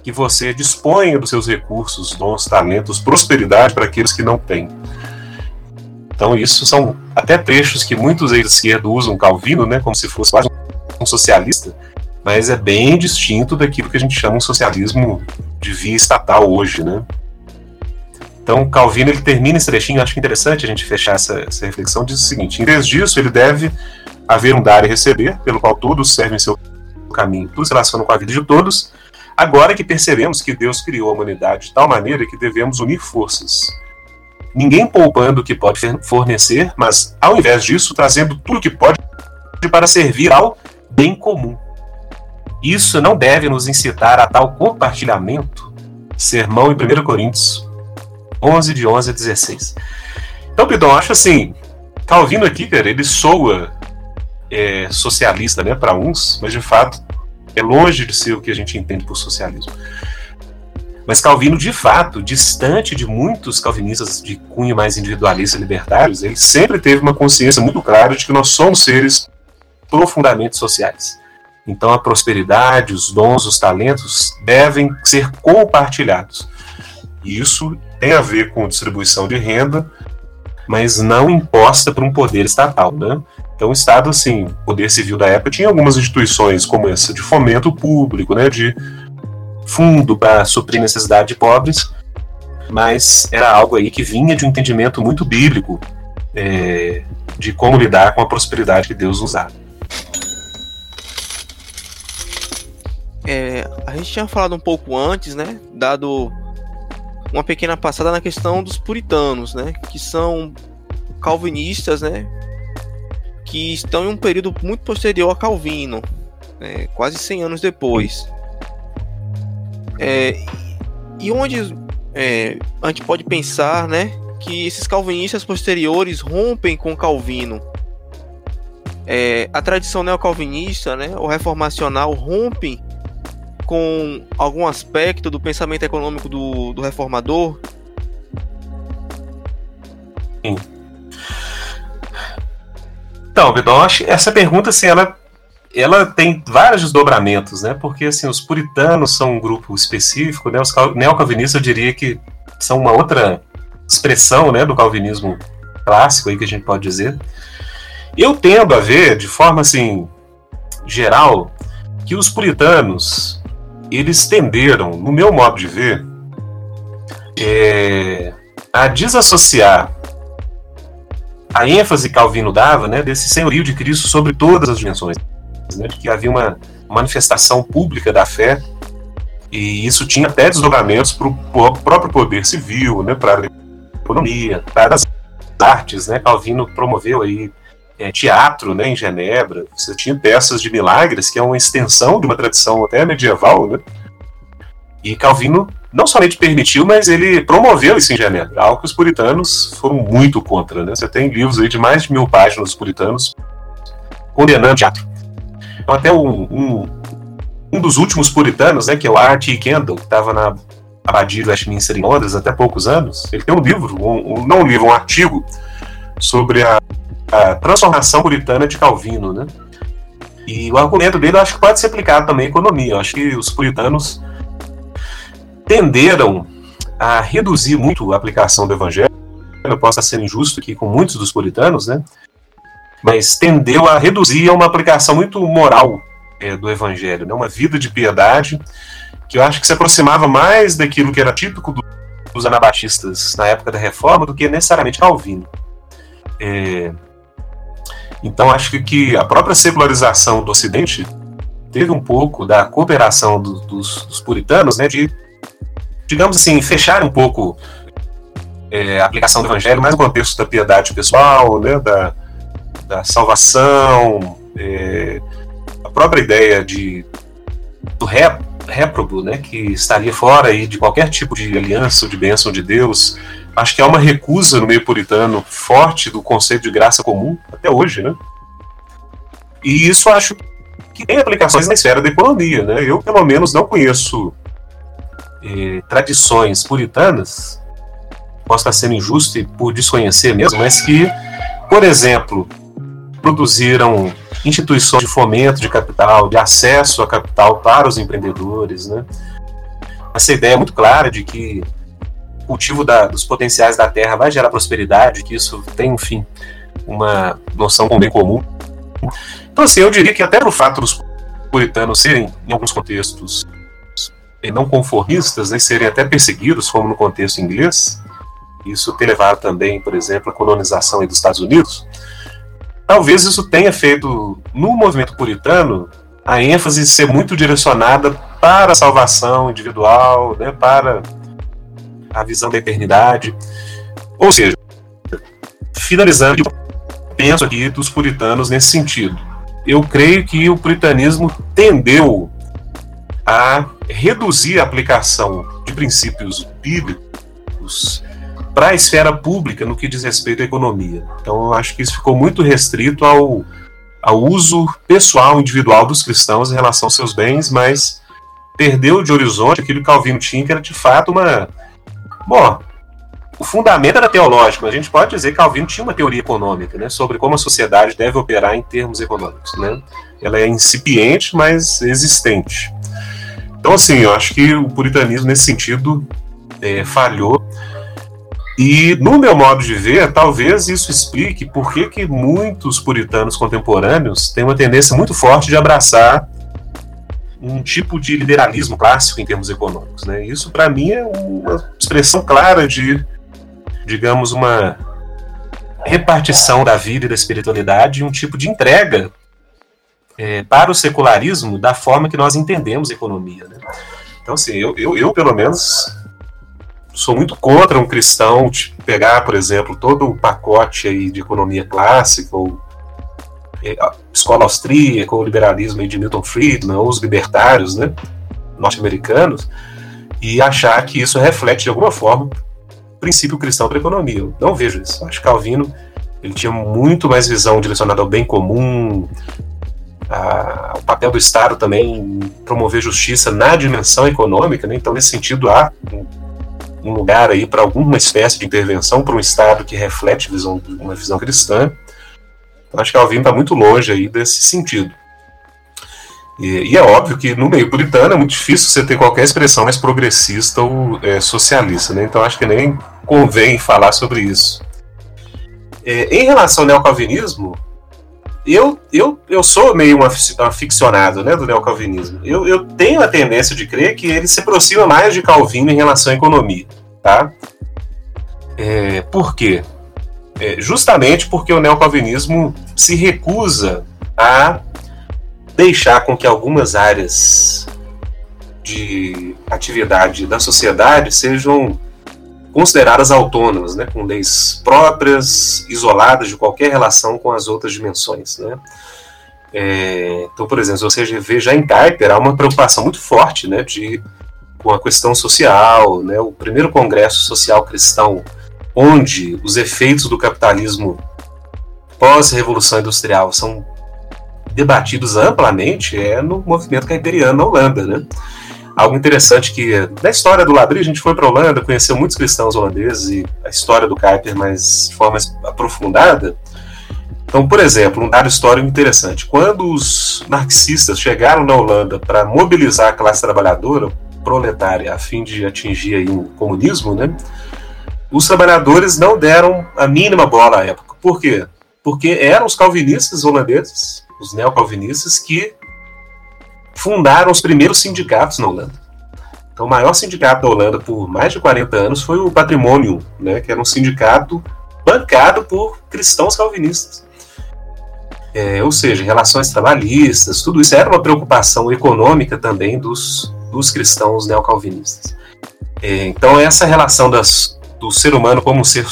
que você disponha dos seus recursos, dons, talentos, prosperidade para aqueles que não têm. Então, isso são até trechos que muitos ex-esquerda usam Calvino, né, como se fosse quase um socialista, mas é bem distinto daquilo que a gente chama um socialismo de via estatal hoje, né? Então, Calvino ele termina esse trechinho, acho interessante a gente fechar essa, essa reflexão, diz o seguinte: em vez disso, ele deve haver um dar e receber, pelo qual todos servem seu caminho, tudo se relaciona com a vida de todos, agora que percebemos que Deus criou a humanidade de tal maneira que devemos unir forças. Ninguém poupando o que pode fornecer, mas, ao invés disso, trazendo tudo o que pode para servir ao bem comum. Isso não deve nos incitar a tal compartilhamento. Sermão em 1 Coríntios 11, de 11 a 16. Então, Pidon, acho assim, Calvino aqui, cara, ele soa é, socialista, né, para uns, mas de fato é longe de ser o que a gente entende por socialismo. Mas Calvino, de fato, distante de muitos calvinistas de cunho mais individualista e libertários, ele sempre teve uma consciência muito clara de que nós somos seres profundamente sociais. Então a prosperidade, os dons, os talentos devem ser compartilhados. E isso tem a ver com distribuição de renda, mas não imposta por um poder estatal, né? Então, o Estado, assim, o poder civil da época tinha algumas instituições como essa de fomento público, né, de fundo para suprir necessidade de pobres, mas era algo aí que vinha de um entendimento muito bíblico é, de como lidar com a prosperidade que Deus nos dá. É, a gente tinha falado um pouco antes, né, dado uma pequena passada na questão dos puritanos, né, que são calvinistas, né, que estão em um período muito posterior a Calvino, né, quase 100 anos depois. É, e onde é, a gente pode pensar, né, que esses calvinistas posteriores rompem com Calvino. É, a tradição neocalvinista, né, ou reformacional, rompe com algum aspecto do pensamento econômico do, do reformador? Sim. Então, Vidal, essa pergunta, assim, ela, ela tem vários desdobramentos, né? Porque, assim, os puritanos são um grupo específico, né? Os neocalvinistas, eu diria que são uma outra expressão, né, do calvinismo clássico aí que a gente pode dizer. Eu tendo a ver, de forma, assim, geral, que os puritanos, eles tenderam, no meu modo de ver, é, a desassociar a ênfase que Calvino dava, né, desse senhorio de Cristo sobre todas as dimensões, né, de que havia uma manifestação pública da fé e isso tinha até desdobramentos para o próprio poder civil, né, para a economia, para as artes, né, Calvino promoveu aí é, teatro, né, em Genebra, você tinha peças de milagres que é uma extensão de uma tradição até medieval, né, e Calvino não somente permitiu, mas ele promoveu isso em Genebra, algo que os puritanos foram muito contra. Né? Você tem livros aí de mais de mil páginas dos puritanos condenando teatro. Então, até um, um, um, dos últimos puritanos, né, que é o R.T. Kendall, que estava na abadia Westminster em Londres até poucos anos, ele tem um livro, um, um, não um livro, um artigo, sobre a, a transformação puritana de Calvino, né? E o argumento dele eu acho que pode ser aplicado também à economia. Eu acho que os puritanos tenderam a reduzir muito a aplicação do evangelho. Eu posso sendo injusto aqui com muitos dos puritanos, né? Mas tendeu a reduzir a uma aplicação muito moral é, do evangelho, né? Uma vida de piedade que eu acho que se aproximava mais daquilo que era típico do, dos anabatistas na época da Reforma do que necessariamente Calvino. É, então acho que, que a própria secularização do Ocidente teve um pouco da cooperação do, dos, dos, puritanos, né, de, digamos assim, fechar um pouco é, a aplicação do Evangelho mais no contexto da piedade pessoal, né, da, da salvação, é, a própria ideia de do ré, réprobo, né, que estaria fora aí de qualquer tipo de aliança ou de bênção de Deus, acho que há uma recusa no meio puritano forte do conceito de graça comum, até hoje, né? E isso acho que tem aplicações na esfera da economia, né? Eu, pelo menos, não conheço eh, tradições puritanas, posso estar sendo injusto e por desconhecer mesmo, mas que, por exemplo, produziram instituições de fomento de capital, de acesso a capital para os empreendedores, né? Essa ideia é muito clara de que cultivo da, dos potenciais da terra vai gerar prosperidade, que isso tem, enfim, uma noção bem comum. Então, assim, eu diria que até no fato dos puritanos serem, em alguns contextos, não conformistas, né, serem até perseguidos, como no contexto inglês, isso ter levado também, por exemplo, à colonização dos Estados Unidos, talvez isso tenha feito, no movimento puritano, a ênfase ser muito direcionada para a salvação individual, né, para a visão da eternidade. Ou seja, finalizando, penso aqui dos puritanos nesse sentido. Eu creio que o puritanismo tendeu a reduzir a aplicação de princípios bíblicos para a esfera pública no que diz respeito à economia. Então, eu acho que isso ficou muito restrito ao, ao uso pessoal, individual dos cristãos em relação aos seus bens, mas perdeu de horizonte aquilo que Calvino tinha, que era de fato uma Bom, o fundamento era teológico, a gente pode dizer que Calvino tinha uma teoria econômica, né, sobre como a sociedade deve operar em termos econômicos, né? Ela é incipiente, mas existente. Então, assim, eu acho que o puritanismo nesse sentido é, falhou. E no meu modo de ver, talvez isso explique por que, que muitos puritanos contemporâneos têm uma tendência muito forte de abraçar um tipo de liberalismo clássico em termos econômicos. Né? Isso, para mim, é uma expressão clara de, digamos, uma repartição da vida e da espiritualidade, um tipo de entrega é, para o secularismo da forma que nós entendemos economia. Né? Então, assim, eu, eu, eu, pelo menos, sou muito contra um cristão pegar, por exemplo, todo o pacote aí de economia clássica ou é, escola austríaca, ou liberalismo de Milton Friedman, ou os libertários né, norte-americanos, e achar que isso reflete de alguma forma o princípio cristão para a economia. Eu não vejo isso. Acho que Calvino ele tinha muito mais visão direcionada ao bem comum, a, o papel do Estado também promover justiça na dimensão econômica, né? então nesse sentido há um, lugar aí para alguma espécie de intervenção para um Estado que reflete visão, uma visão cristã. Acho que Calvino está muito longe aí desse sentido. E, e, é óbvio que no meio puritano é muito difícil você ter qualquer expressão mais progressista ou é, socialista, né? Então acho que nem convém falar sobre isso. É, em relação ao neocalvinismo, eu, eu, eu sou meio um aficionado né, do neocalvinismo. Eu, eu tenho a tendência de crer que ele se aproxima mais de Calvino em relação à economia. Tá? É, por quê? É, justamente porque o neocalvinismo se recusa a deixar com que algumas áreas de atividade da sociedade sejam consideradas autônomas, né, com leis próprias, isoladas de qualquer relação com as outras dimensões. Né. É, então, por exemplo, você vê já em Kuiper há uma preocupação muito forte né, de, com a questão social. Né, o primeiro congresso social cristão onde os efeitos do capitalismo pós-revolução industrial são debatidos amplamente é no movimento caipiriano na Holanda, né? Algo interessante que na história do Labri a gente foi para a Holanda, conheceu muitos cristãos holandeses e a história do Kuyper mais de forma aprofundada. Então, por exemplo, um dado histórico interessante. Quando os marxistas chegaram na Holanda para mobilizar a classe trabalhadora proletária a fim de atingir aí o comunismo, né? Os trabalhadores não deram a mínima bola à época. Por quê? Porque eram os calvinistas holandeses, os neocalvinistas, que fundaram os primeiros sindicatos na Holanda. Então, o maior sindicato da Holanda por mais de 40 anos foi o Patrimônio, né, que era um sindicato bancado por cristãos calvinistas. É, ou seja, relações trabalhistas, tudo isso era uma preocupação econômica também dos, dos cristãos neocalvinistas. É, então, essa relação das, do ser humano como um ser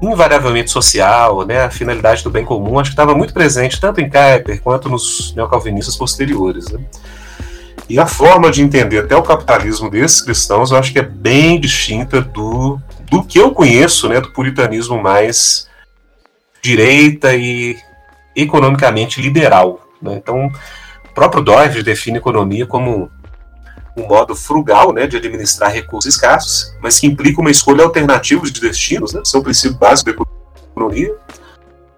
invariavelmente social, né, a finalidade do bem comum, acho que estava muito presente tanto em Kuyper quanto nos neocalvinistas posteriores. Né? E a forma de entender até o capitalismo desses cristãos, eu acho que é bem distinta do, do que eu conheço, né, do puritanismo mais direita e economicamente liberal. Né? Então, o próprio Doyle define economia como um modo frugal né, de administrar recursos escassos, mas que implica uma escolha alternativa de destinos, né, são o princípio básico da economia.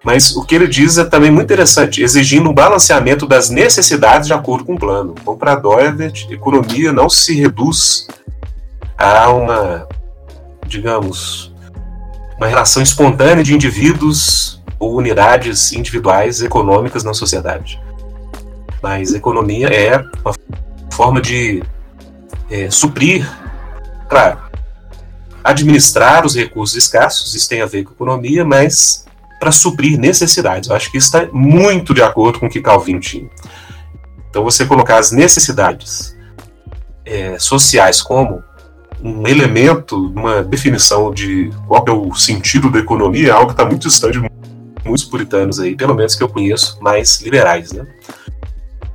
Mas o que ele diz é também muito interessante, exigindo um balanceamento das necessidades de acordo com o plano. Então, para Doyle, economia não se reduz a uma, digamos, uma relação espontânea de indivíduos ou unidades individuais econômicas na sociedade. Mas economia é uma forma de é, suprir, claro, administrar os recursos escassos, isso tem a ver com economia, mas para suprir necessidades. Eu acho que isso está muito de acordo com o que Calvin tinha. Então, você colocar as necessidades é, sociais como um elemento, uma definição de qual é o sentido da economia, é algo que está muito distante de muitos puritanos aí, pelo menos que eu conheço, mais liberais, né?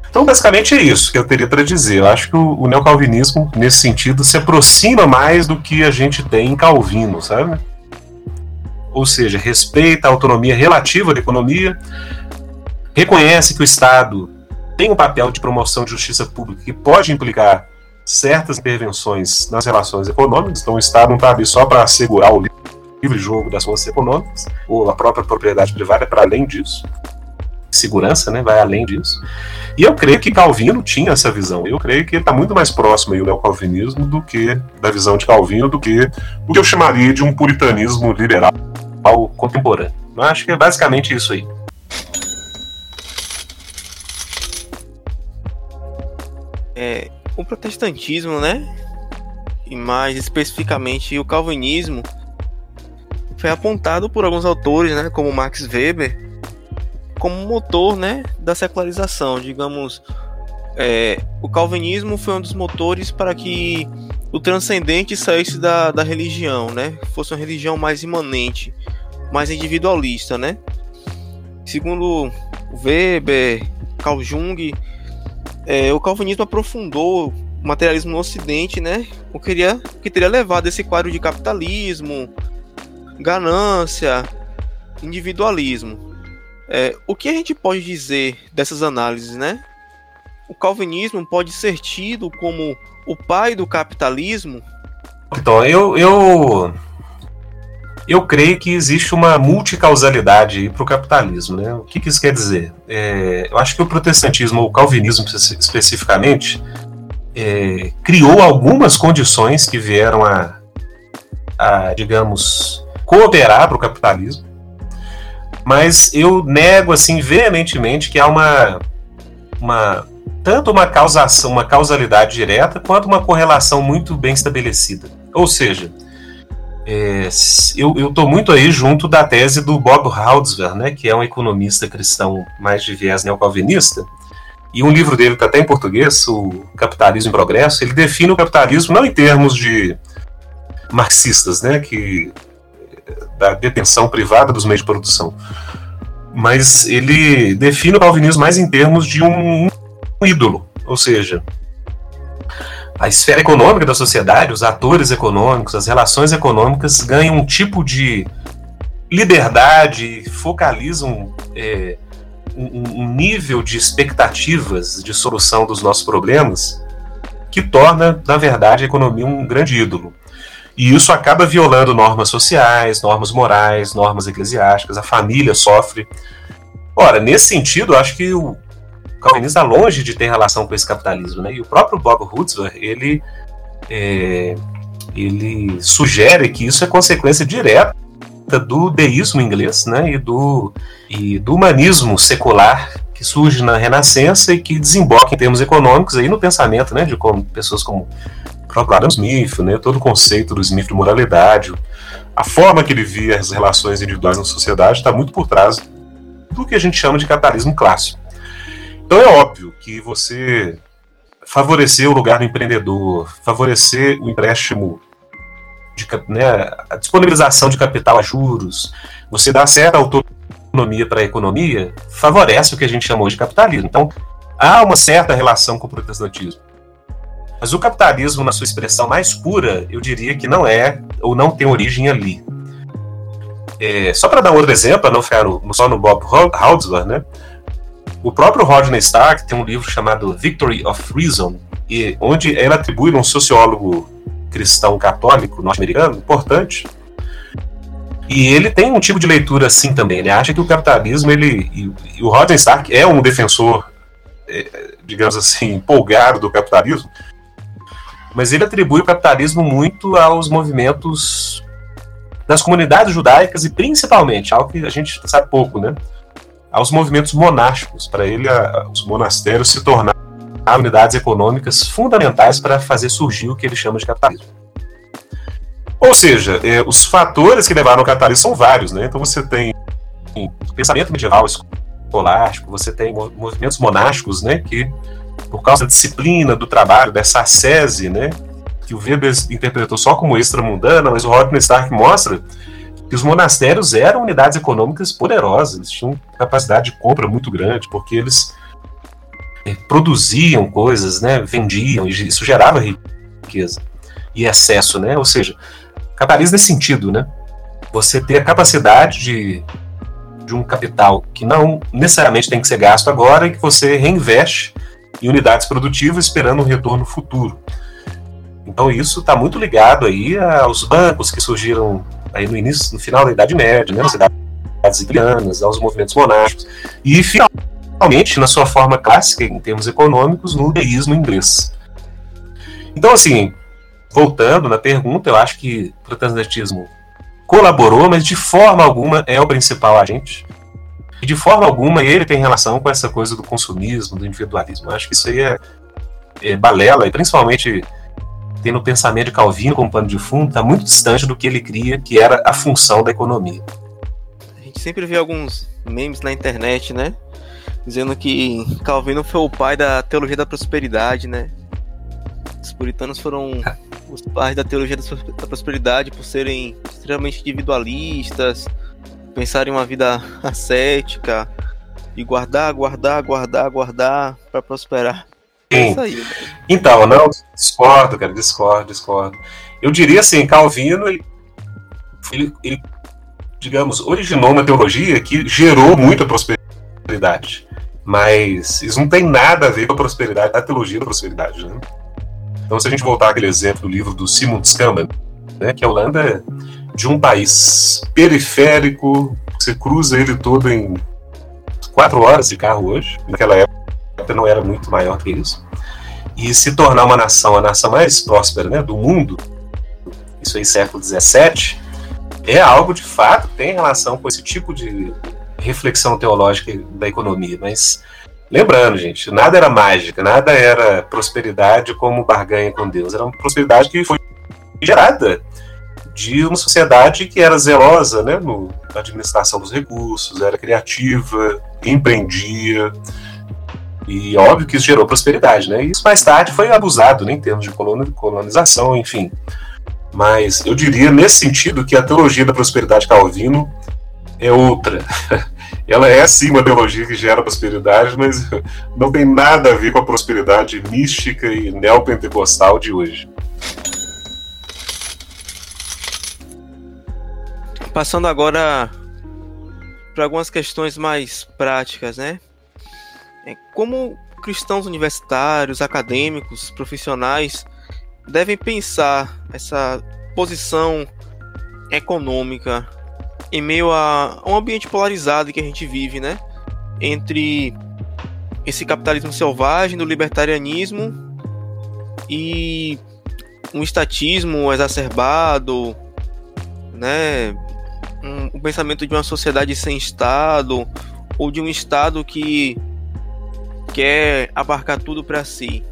Então, basicamente é isso que eu teria para dizer. Eu acho que o, o neocalvinismo, nesse sentido, se aproxima mais do que a gente tem em Calvino, sabe? Ou seja, respeita a autonomia relativa da economia, reconhece que o Estado tem um papel de promoção de justiça pública que pode implicar certas intervenções nas relações econômicas, então o Estado não está ali só para assegurar o livre jogo das forças econômicas, ou a própria propriedade privada, para além disso segurança, né, vai além disso. E eu creio que Calvino tinha essa visão. Eu creio que ele está muito mais próximo aí, o neocalvinismo do que da visão de Calvino do que o que eu chamaria de um puritanismo liberal contemporâneo. Eu acho que é basicamente isso aí. É, o protestantismo, né? E mais especificamente o calvinismo foi apontado por alguns autores, né, como Max Weber, como motor né, da secularização. Digamos, é, o calvinismo foi um dos motores para que o transcendente saísse da, da religião, né? Fosse uma religião mais imanente, mais individualista, né? Segundo Weber, Carl Jung, é, o calvinismo aprofundou o materialismo no Ocidente, né? O que teria, que teria levado esse quadro de capitalismo, ganância, individualismo. É, o que a gente pode dizer dessas análises, né? O calvinismo pode ser tido como o pai do capitalismo? Então, eu, eu, eu creio que existe uma multicausalidade para o capitalismo. Né? O que, que isso quer dizer? É, eu acho que o protestantismo, o calvinismo especificamente, é, criou algumas condições que vieram a, a digamos, cooperar para o capitalismo mas eu nego assim veementemente que há uma, uma tanto uma causação, uma causalidade direta, quanto uma correlação muito bem estabelecida. Ou seja, é, eu estou muito aí junto da tese do Bob Haudsver, né, que é um economista cristão mais de viés neocalvinista, e um livro dele está até em português, o Capitalismo em Progresso, ele define o capitalismo não em termos de marxistas, né, que da detenção privada dos meios de produção. Mas ele define o calvinismo mais em termos de um, ídolo, ou seja, a esfera econômica da sociedade, os atores econômicos, as relações econômicas ganham um tipo de liberdade, focalizam é, um, um, nível de expectativas de solução dos nossos problemas que torna, na verdade, a economia um grande ídolo. E isso acaba violando normas sociais, normas morais, normas eclesiásticas, a família sofre. Ora, nesse sentido, eu acho que o calvinismo está longe de ter relação com esse capitalismo. Né? E o próprio Bob Hutzler, ele, é, ele sugere que isso é consequência direta do deísmo inglês né? e, do, e do humanismo secular que surge na Renascença e que desemboca em termos econômicos aí no pensamento né? de como, pessoas como próprio Adam Smith, né, todo o conceito do Smith de moralidade, a forma que ele via as relações individuais na sociedade está muito por trás do que a gente chama de capitalismo clássico. Então é óbvio que você favorecer o lugar do empreendedor, favorecer o empréstimo, de, né, a disponibilização de capital a juros, você dá certa autonomia para a economia, favorece o que a gente chamou de capitalismo. Então há uma certa relação com o protestantismo. Mas o capitalismo, na sua expressão mais pura, eu diria que não é ou não tem origem ali. É, só para dar outro exemplo, não ficar no, só no Bob Haudsler, né? O próprio Rodney Stark tem um livro chamado Victory of Reason, e, onde ele atribui a um sociólogo cristão católico norte-americano importante. E ele tem um tipo de leitura assim também. Ele acha que o capitalismo, ele e, e o Rodney Stark é um defensor, é, digamos assim, empolgado do capitalismo, mas ele atribui o capitalismo muito aos movimentos das comunidades judaicas e principalmente, algo que a gente sabe pouco, né? Aos movimentos monásticos. Para ele, a, os monastérios se tornaram unidades econômicas fundamentais para fazer surgir o que ele chama de capitalismo. Ou seja, é, os fatores que levaram ao capitalismo são vários, né? Então você tem pensamento medieval escolástico, você tem movimentos monásticos, né? Que por causa da disciplina, do trabalho, dessa ascese, né? Que o Weber interpretou só como extramundana, mas o Rodney Stark mostra que os monastérios eram unidades econômicas poderosas, eles tinham capacidade de compra muito grande, porque eles eh, produziam coisas, né, vendiam, e isso gerava riqueza e excesso, né? Ou seja, capitalismo nesse sentido, né? Você ter a capacidade de, de um capital que não necessariamente tem que ser gasto agora e que você reinveste em unidades produtivas esperando um retorno futuro. Então isso está muito ligado aí aos bancos que surgiram aí no início, no final da Idade Média, né, nas cidades italianas, aos movimentos monásticos e finalmente na sua forma clássica em termos econômicos no deísmo inglês. Então assim, voltando na pergunta, eu acho que o protestantismo colaborou, mas de forma alguma é o principal agente. E de forma alguma ele tem relação com essa coisa do consumismo, do individualismo. Eu acho que isso aí é, é balela, e principalmente tendo o pensamento de Calvino como pano de fundo, está muito distante do que ele cria, que era a função da economia. A gente sempre vê alguns memes na internet, né? Dizendo que Calvino foi o pai da teologia da prosperidade, né? Os puritanos foram os pais da teologia da prosperidade por serem extremamente individualistas, pensar em uma vida ascética e guardar, guardar, guardar, guardar para prosperar. É isso aí. Então, não, discordo, cara, discordo, discordo. Eu diria assim, Calvino, ele, ele, ele, digamos, originou uma teologia que gerou muita prosperidade. Mas isso não tem nada a ver com a prosperidade, a teologia da prosperidade, né? Então, se a gente voltar àquele exemplo do livro do Simon Skamman, né, que a Holanda de um país periférico, você cruza ele todo em quatro horas de carro hoje, naquela época não era muito maior que isso, e se tornar uma nação, a nação mais próspera né, do mundo, isso aí século XVII, é algo de fato tem relação com esse tipo de reflexão teológica da economia, mas lembrando, gente, nada era mágica, nada era prosperidade como barganha com Deus, era uma prosperidade que foi gerada de uma sociedade que era zelosa né, no, na administração dos recursos, era criativa, empreendia. E óbvio que isso gerou prosperidade, né? E isso mais tarde foi abusado né, em termos de colonização, enfim. Mas eu diria nesse sentido que a teologia da prosperidade calvino é outra. Ela é sim uma teologia que gera prosperidade, mas não tem nada a ver com a prosperidade mística e neopentecostal de hoje. Passando agora para algumas questões mais práticas, né? É, como cristãos universitários, acadêmicos, profissionais devem pensar essa posição econômica em meio a um ambiente polarizado que a gente vive, né? Entre esse capitalismo selvagem do libertarianismo e um estatismo exacerbado, né? Um, um pensamento de uma sociedade sem Estado ou de um Estado que quer abarcar tudo para si,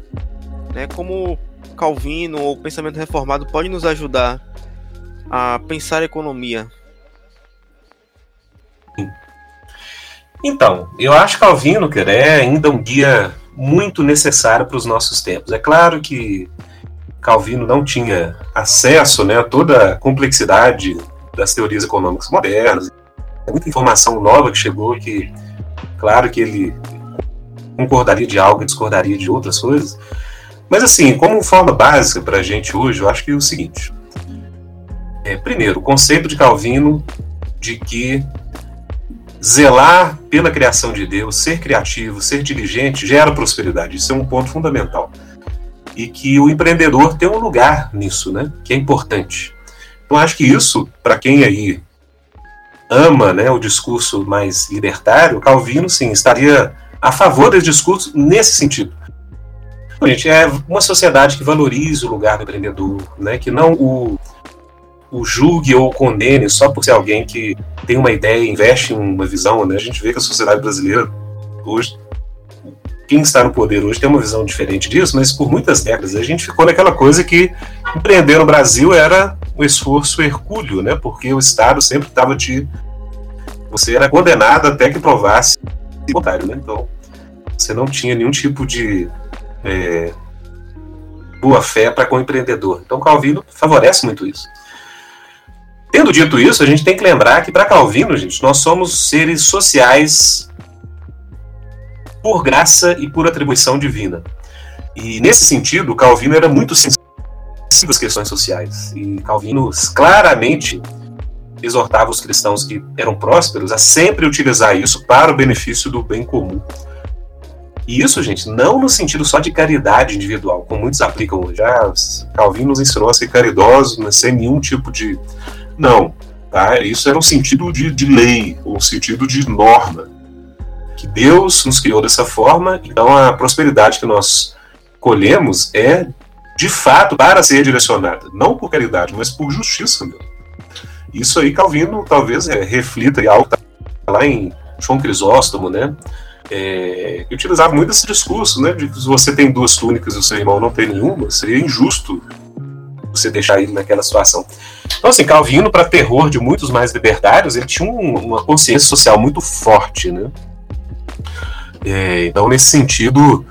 né? Como Calvino ou o pensamento reformado pode nos ajudar a pensar a economia? Então, eu acho que Calvino quer é ainda um guia muito necessário para os nossos tempos. É claro que Calvino não tinha acesso né, a toda a complexidade das teorias econômicas modernas. É muita informação nova que chegou que, claro que ele concordaria de algo e discordaria de outras coisas. Mas assim, como forma básica para a gente hoje, eu acho que é o seguinte. É, primeiro, o conceito de Calvino de que zelar pela criação de Deus, ser criativo, ser diligente, gera prosperidade. Isso é um ponto fundamental. E que o empreendedor tem um lugar nisso, né? Que é importante. Então acho que isso, para quem aí ama né, o discurso mais libertário, Calvino, sim, estaria a favor desse discurso nesse sentido. Gente, é uma sociedade que valorize o lugar do empreendedor, né, que não o, o julgue ou condene só por ser alguém que tem uma ideia, investe em uma visão. Né? A gente vê que a sociedade brasileira hoje, quem está no poder hoje tem uma visão diferente disso, mas por muitas décadas a gente ficou naquela coisa que empreender no Brasil era um esforço hercúleo, né? porque o Estado sempre estava te. Você era condenado até que provasse o contrário. Né? Então, você não tinha nenhum tipo de é, boa fé para com o empreendedor. Então, Calvino favorece muito isso. Tendo dito isso, a gente tem que lembrar que para Calvino, gente, nós somos seres sociais por graça e por atribuição divina. E nesse sentido, Calvino era muito sensível às questões sociais. E Calvino claramente exortava os cristãos que eram prósperos a sempre utilizar isso para o benefício do bem comum. E isso, gente, não no sentido só de caridade individual, como muitos aplicam hoje. Ah, Calvino nos ensinou a ser caridosos, né, sem nenhum tipo de. Não. Tá? Isso era um sentido de, de lei, um sentido de norma. Que Deus nos criou dessa forma, então a prosperidade que nós colhemos é, de fato, para ser direcionada. Não por caridade, mas por justiça mesmo. Isso aí, Calvino, talvez é, reflita em algo que está lá em João Crisóstomo, né? é, utilizava muito esse discurso, né, de que se você tem duas túnicas e o seu irmão não tem nenhuma, seria injusto você deixar ele naquela situação. Então, assim, Calvino, para terror de muitos mais libertários, ele tinha um, uma consciência social muito forte, né? É, então, nesse sentido,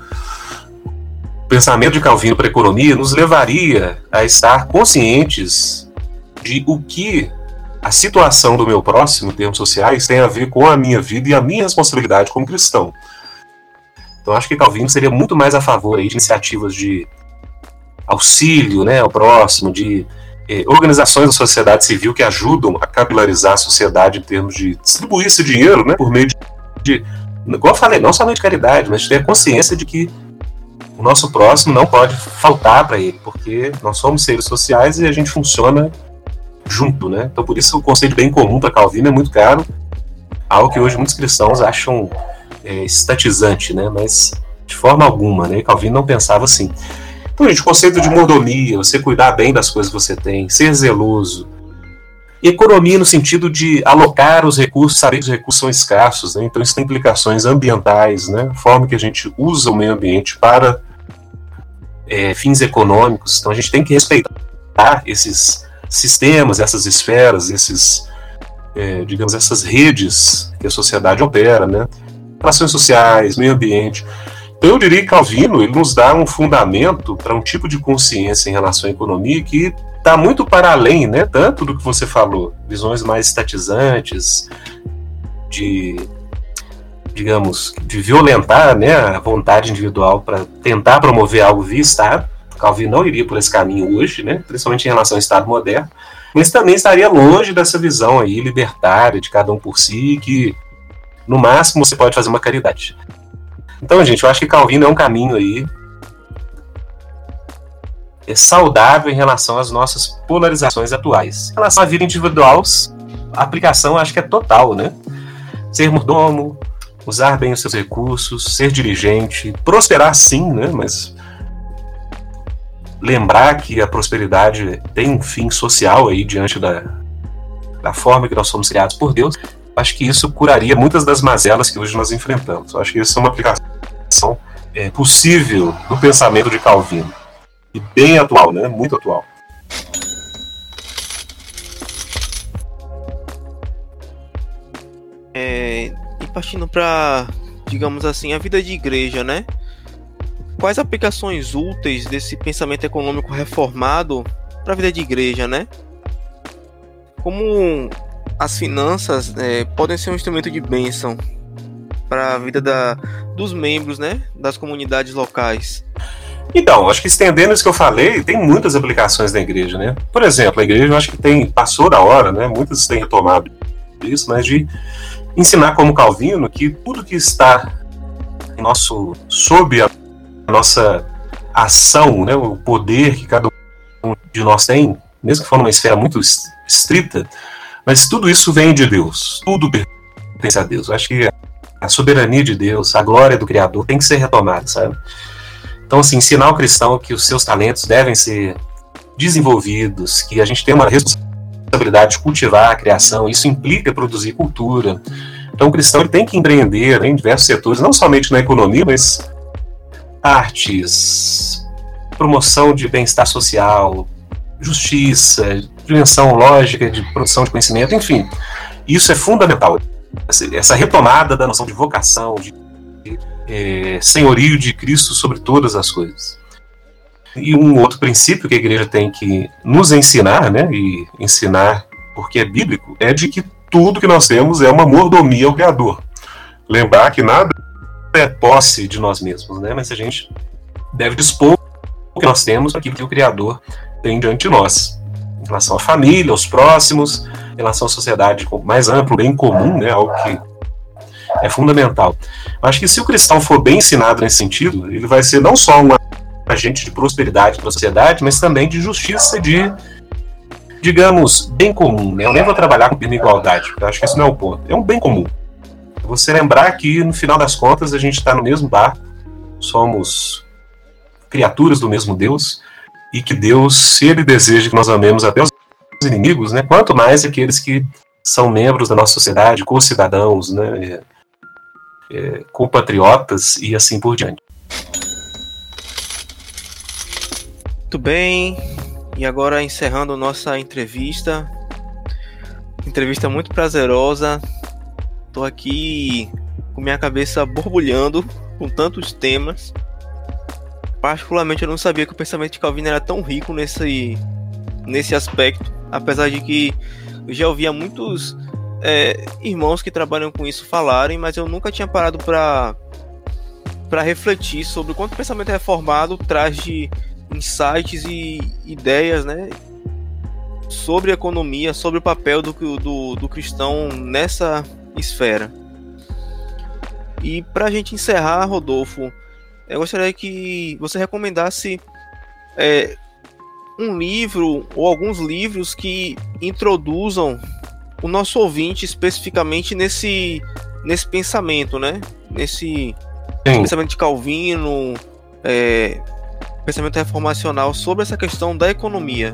o pensamento de Calvino para a economia nos levaria a estar conscientes de o que a situação do meu próximo, em termos sociais, tem a ver com a minha vida e a minha responsabilidade como cristão. Então acho que Calvino seria muito mais a favor aí, de iniciativas de auxílio né, ao próximo, de eh, organizações da sociedade civil que ajudam a capilarizar a sociedade em termos de distribuir esse dinheiro né, por meio de, de igual eu falei, não somente de caridade, mas ter consciência de que o nosso próximo não pode faltar para ele, porque nós somos seres sociais e a gente funciona junto, né? Então por isso o conceito bem comum para Calvino é muito caro, algo que hoje muitos cristãos acham é, estatizante, né? Mas de forma alguma, né? Calvino não pensava assim. Então, gente, o conceito de mordomia, você cuidar bem das coisas que você tem, ser zeloso. Economia no sentido de alocar os recursos, saber que os recursos são escassos, né? Então isso tem implicações ambientais, né? A forma que a gente usa o meio ambiente para é, fins econômicos. Então a gente tem que respeitar esses sistemas, essas esferas, esses, é, digamos, essas redes que a sociedade opera, né? Relações sociais, meio ambiente. Eu diria que Calvino ele nos dá um fundamento para um tipo de consciência em relação à economia que está muito para além, né? Tanto do que você falou, visões mais estatizantes, de digamos, de violentar né, a vontade individual para tentar promover algo via Estado, Calvino não iria por esse caminho hoje, né, principalmente em relação ao Estado moderno, mas também estaria longe dessa visão aí libertária de cada um por si, que no máximo você pode fazer uma caridade. Então, gente, eu acho que Calvino é um caminho aí é saudável em relação às nossas polarizações atuais. Em relação à vida individual, a aplicação acho que é total, né? Ser mordomo, usar bem os seus recursos, ser dirigente, prosperar sim, né? Mas lembrar que a prosperidade tem um fim social aí diante da, da forma que nós somos criados por Deus, acho que isso curaria muitas das mazelas que hoje nós enfrentamos. acho que isso é uma aplicação é, possível do pensamento de Calvino. E bem atual, né? Muito atual. É, e partindo para, digamos assim, a vida de igreja, né? Quais aplicações úteis desse pensamento econômico reformado para a vida de igreja, né? Como as finanças é, podem ser um instrumento de bênção para a vida da, dos membros, né? Das comunidades locais. Então, acho que estendendo isso que eu falei, tem muitas aplicações na igreja, né? Por exemplo, a igreja eu acho que tem passou da hora, né? Muitas têm retomado isso, mas de ensinar como Calvino que tudo que está em nosso sob a nossa ação, né, o poder que cada um de nós tem, mesmo que for numa esfera muito estrita, mas tudo isso vem de Deus, tudo pertence a Deus. Eu acho que a soberania de Deus, a glória do Criador tem que ser retomada, sabe? Então, assim, ensinar ao cristão que os seus talentos devem ser desenvolvidos, que a gente tem uma responsabilidade de cultivar a criação, isso implica produzir cultura. Então, o cristão tem que empreender em diversos setores, não somente na economia, mas artes, promoção de bem-estar social, justiça, dimensão lógica de produção de conhecimento, enfim. Isso é fundamental. Essa retomada da noção de vocação, de é, senhorio de Cristo sobre todas as coisas. E um outro princípio que a igreja tem que nos ensinar, né, e ensinar porque é bíblico, é de que tudo que nós temos é uma mordomia ao Criador. Lembrar que nada é posse de nós mesmos, né? Mas a gente deve dispor o que nós temos aquilo que o Criador tem diante de nós. Em relação à família, aos próximos, relação à sociedade mais amplo, bem comum, né? Algo que é fundamental. Acho que se o cristão for bem ensinado nesse sentido, ele vai ser não só um agente de prosperidade para a sociedade, mas também de justiça, de, digamos, bem comum. Né? Eu nem vou trabalhar com igualdade, eu acho que isso não é o ponto. É um bem comum. Você lembrar que, no final das contas, a gente está no mesmo barco, somos criaturas do mesmo Deus, e que Deus, se Ele deseja que nós amemos até os inimigos, né, quanto mais aqueles que são membros da nossa sociedade, co-cidadãos, né, é, é, compatriotas e assim por diante. Muito bem, e agora encerrando nossa entrevista, entrevista muito prazerosa, Tô aqui com minha cabeça borbulhando com tantos temas. Particularmente eu não sabia que o pensamento de Calvino era tão rico nesse, nesse aspecto, apesar de que eu já ouvia muitos é, irmãos que trabalham com isso falarem, mas eu nunca tinha parado para para refletir sobre o quanto o pensamento reformado traz de insights e ideias, né, sobre economia, sobre o papel do, do, do cristão nessa esfera. E para a gente encerrar, Rodolfo, eu gostaria que você recomendasse é, um livro ou alguns livros que introduzam o nosso ouvinte especificamente nesse, nesse pensamento, né? Nesse Sim. pensamento de Calvino, é, pensamento reformacional sobre essa questão da economia.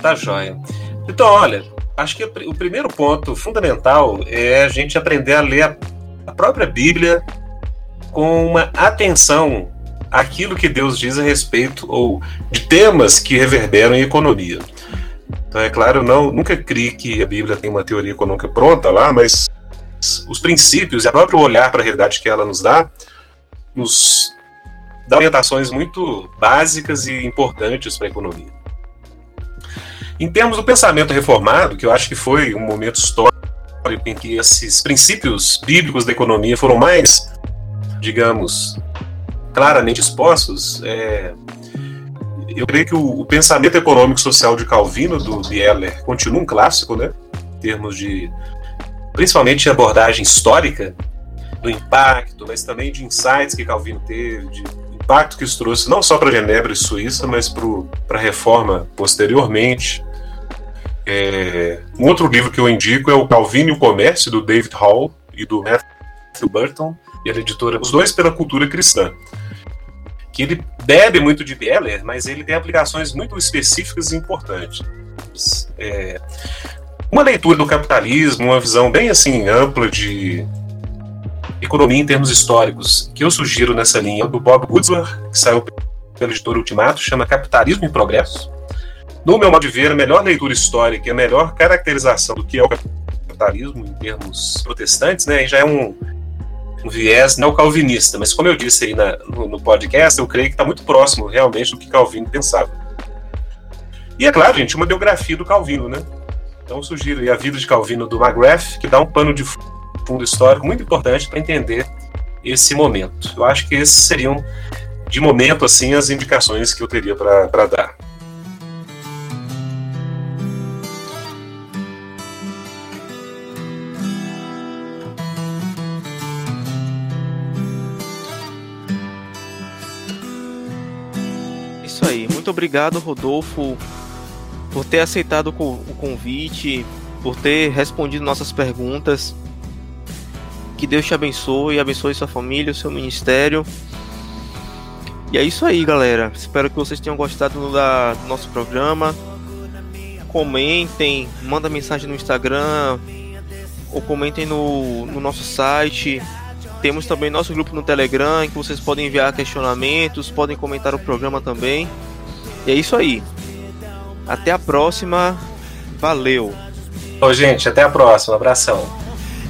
Tá joia. Então, olha, acho que o primeiro ponto fundamental é a gente aprender a ler a própria Bíblia com uma atenção àquilo que Deus diz a respeito ou de temas que reverberam em economia. Então, é claro, não, nunca criei que a Bíblia tem uma teoria econômica pronta lá, mas os princípios e o próprio olhar para a realidade que ela nos dá nos dá orientações muito básicas e importantes para a economia. Em termos do pensamento reformado, que eu acho que foi um momento histórico em que esses princípios bíblicos da economia foram mais, digamos, claramente expostos, é, eu creio que o, o, pensamento econômico social de Calvino, do Bieler, continua um clássico, né? Em termos de, principalmente, abordagem histórica. do impacto, mas também de insights que Calvino teve, de impacto que isso trouxe não só para Genebra e Suíça, mas para a reforma posteriormente. É, um outro livro que eu indico é o Calvino e o Comércio, do David Hall e do Matthew Burton, e a editora, os dois pela cultura cristã. Que ele bebe muito de Beller, mas ele tem aplicações muito específicas e importantes. É, uma leitura do capitalismo, uma visão bem assim ampla de economia em termos históricos, que eu sugiro nessa linha do Bob Woodsworth, que saiu pela editora Ultimato, chama Capitalismo em Progresso. No meu modo de ver, a melhor leitura histórica e a melhor caracterização do que é o capitalismo em termos protestantes, né, já é um, um viés neocalvinista, mas como eu disse aí na, no, no, podcast, eu creio que está muito próximo realmente do que Calvino pensava. E é claro, gente, uma biografia do Calvino, né? Então eu sugiro a vida de Calvino do McGrath, que dá um pano de fundo histórico muito importante para entender esse momento. Eu acho que esses seriam, de momento, assim, as indicações que eu teria para dar. Muito obrigado, Rodolfo, por ter aceitado o convite, por ter respondido nossas perguntas. Que Deus te abençoe, abençoe sua família, seu ministério. E é isso aí, galera. Espero que vocês tenham gostado do, da, do nosso programa. Comentem, manda mensagem no Instagram ou comentem no, no nosso site. Temos também nosso grupo no Telegram em que vocês podem enviar questionamentos, podem comentar o programa também. E é isso aí. Até a próxima. Valeu. Ô, gente, até a próxima. Abração.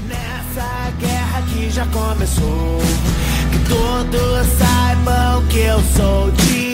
Nessa guerra que já começou, que todos saibam que eu sou de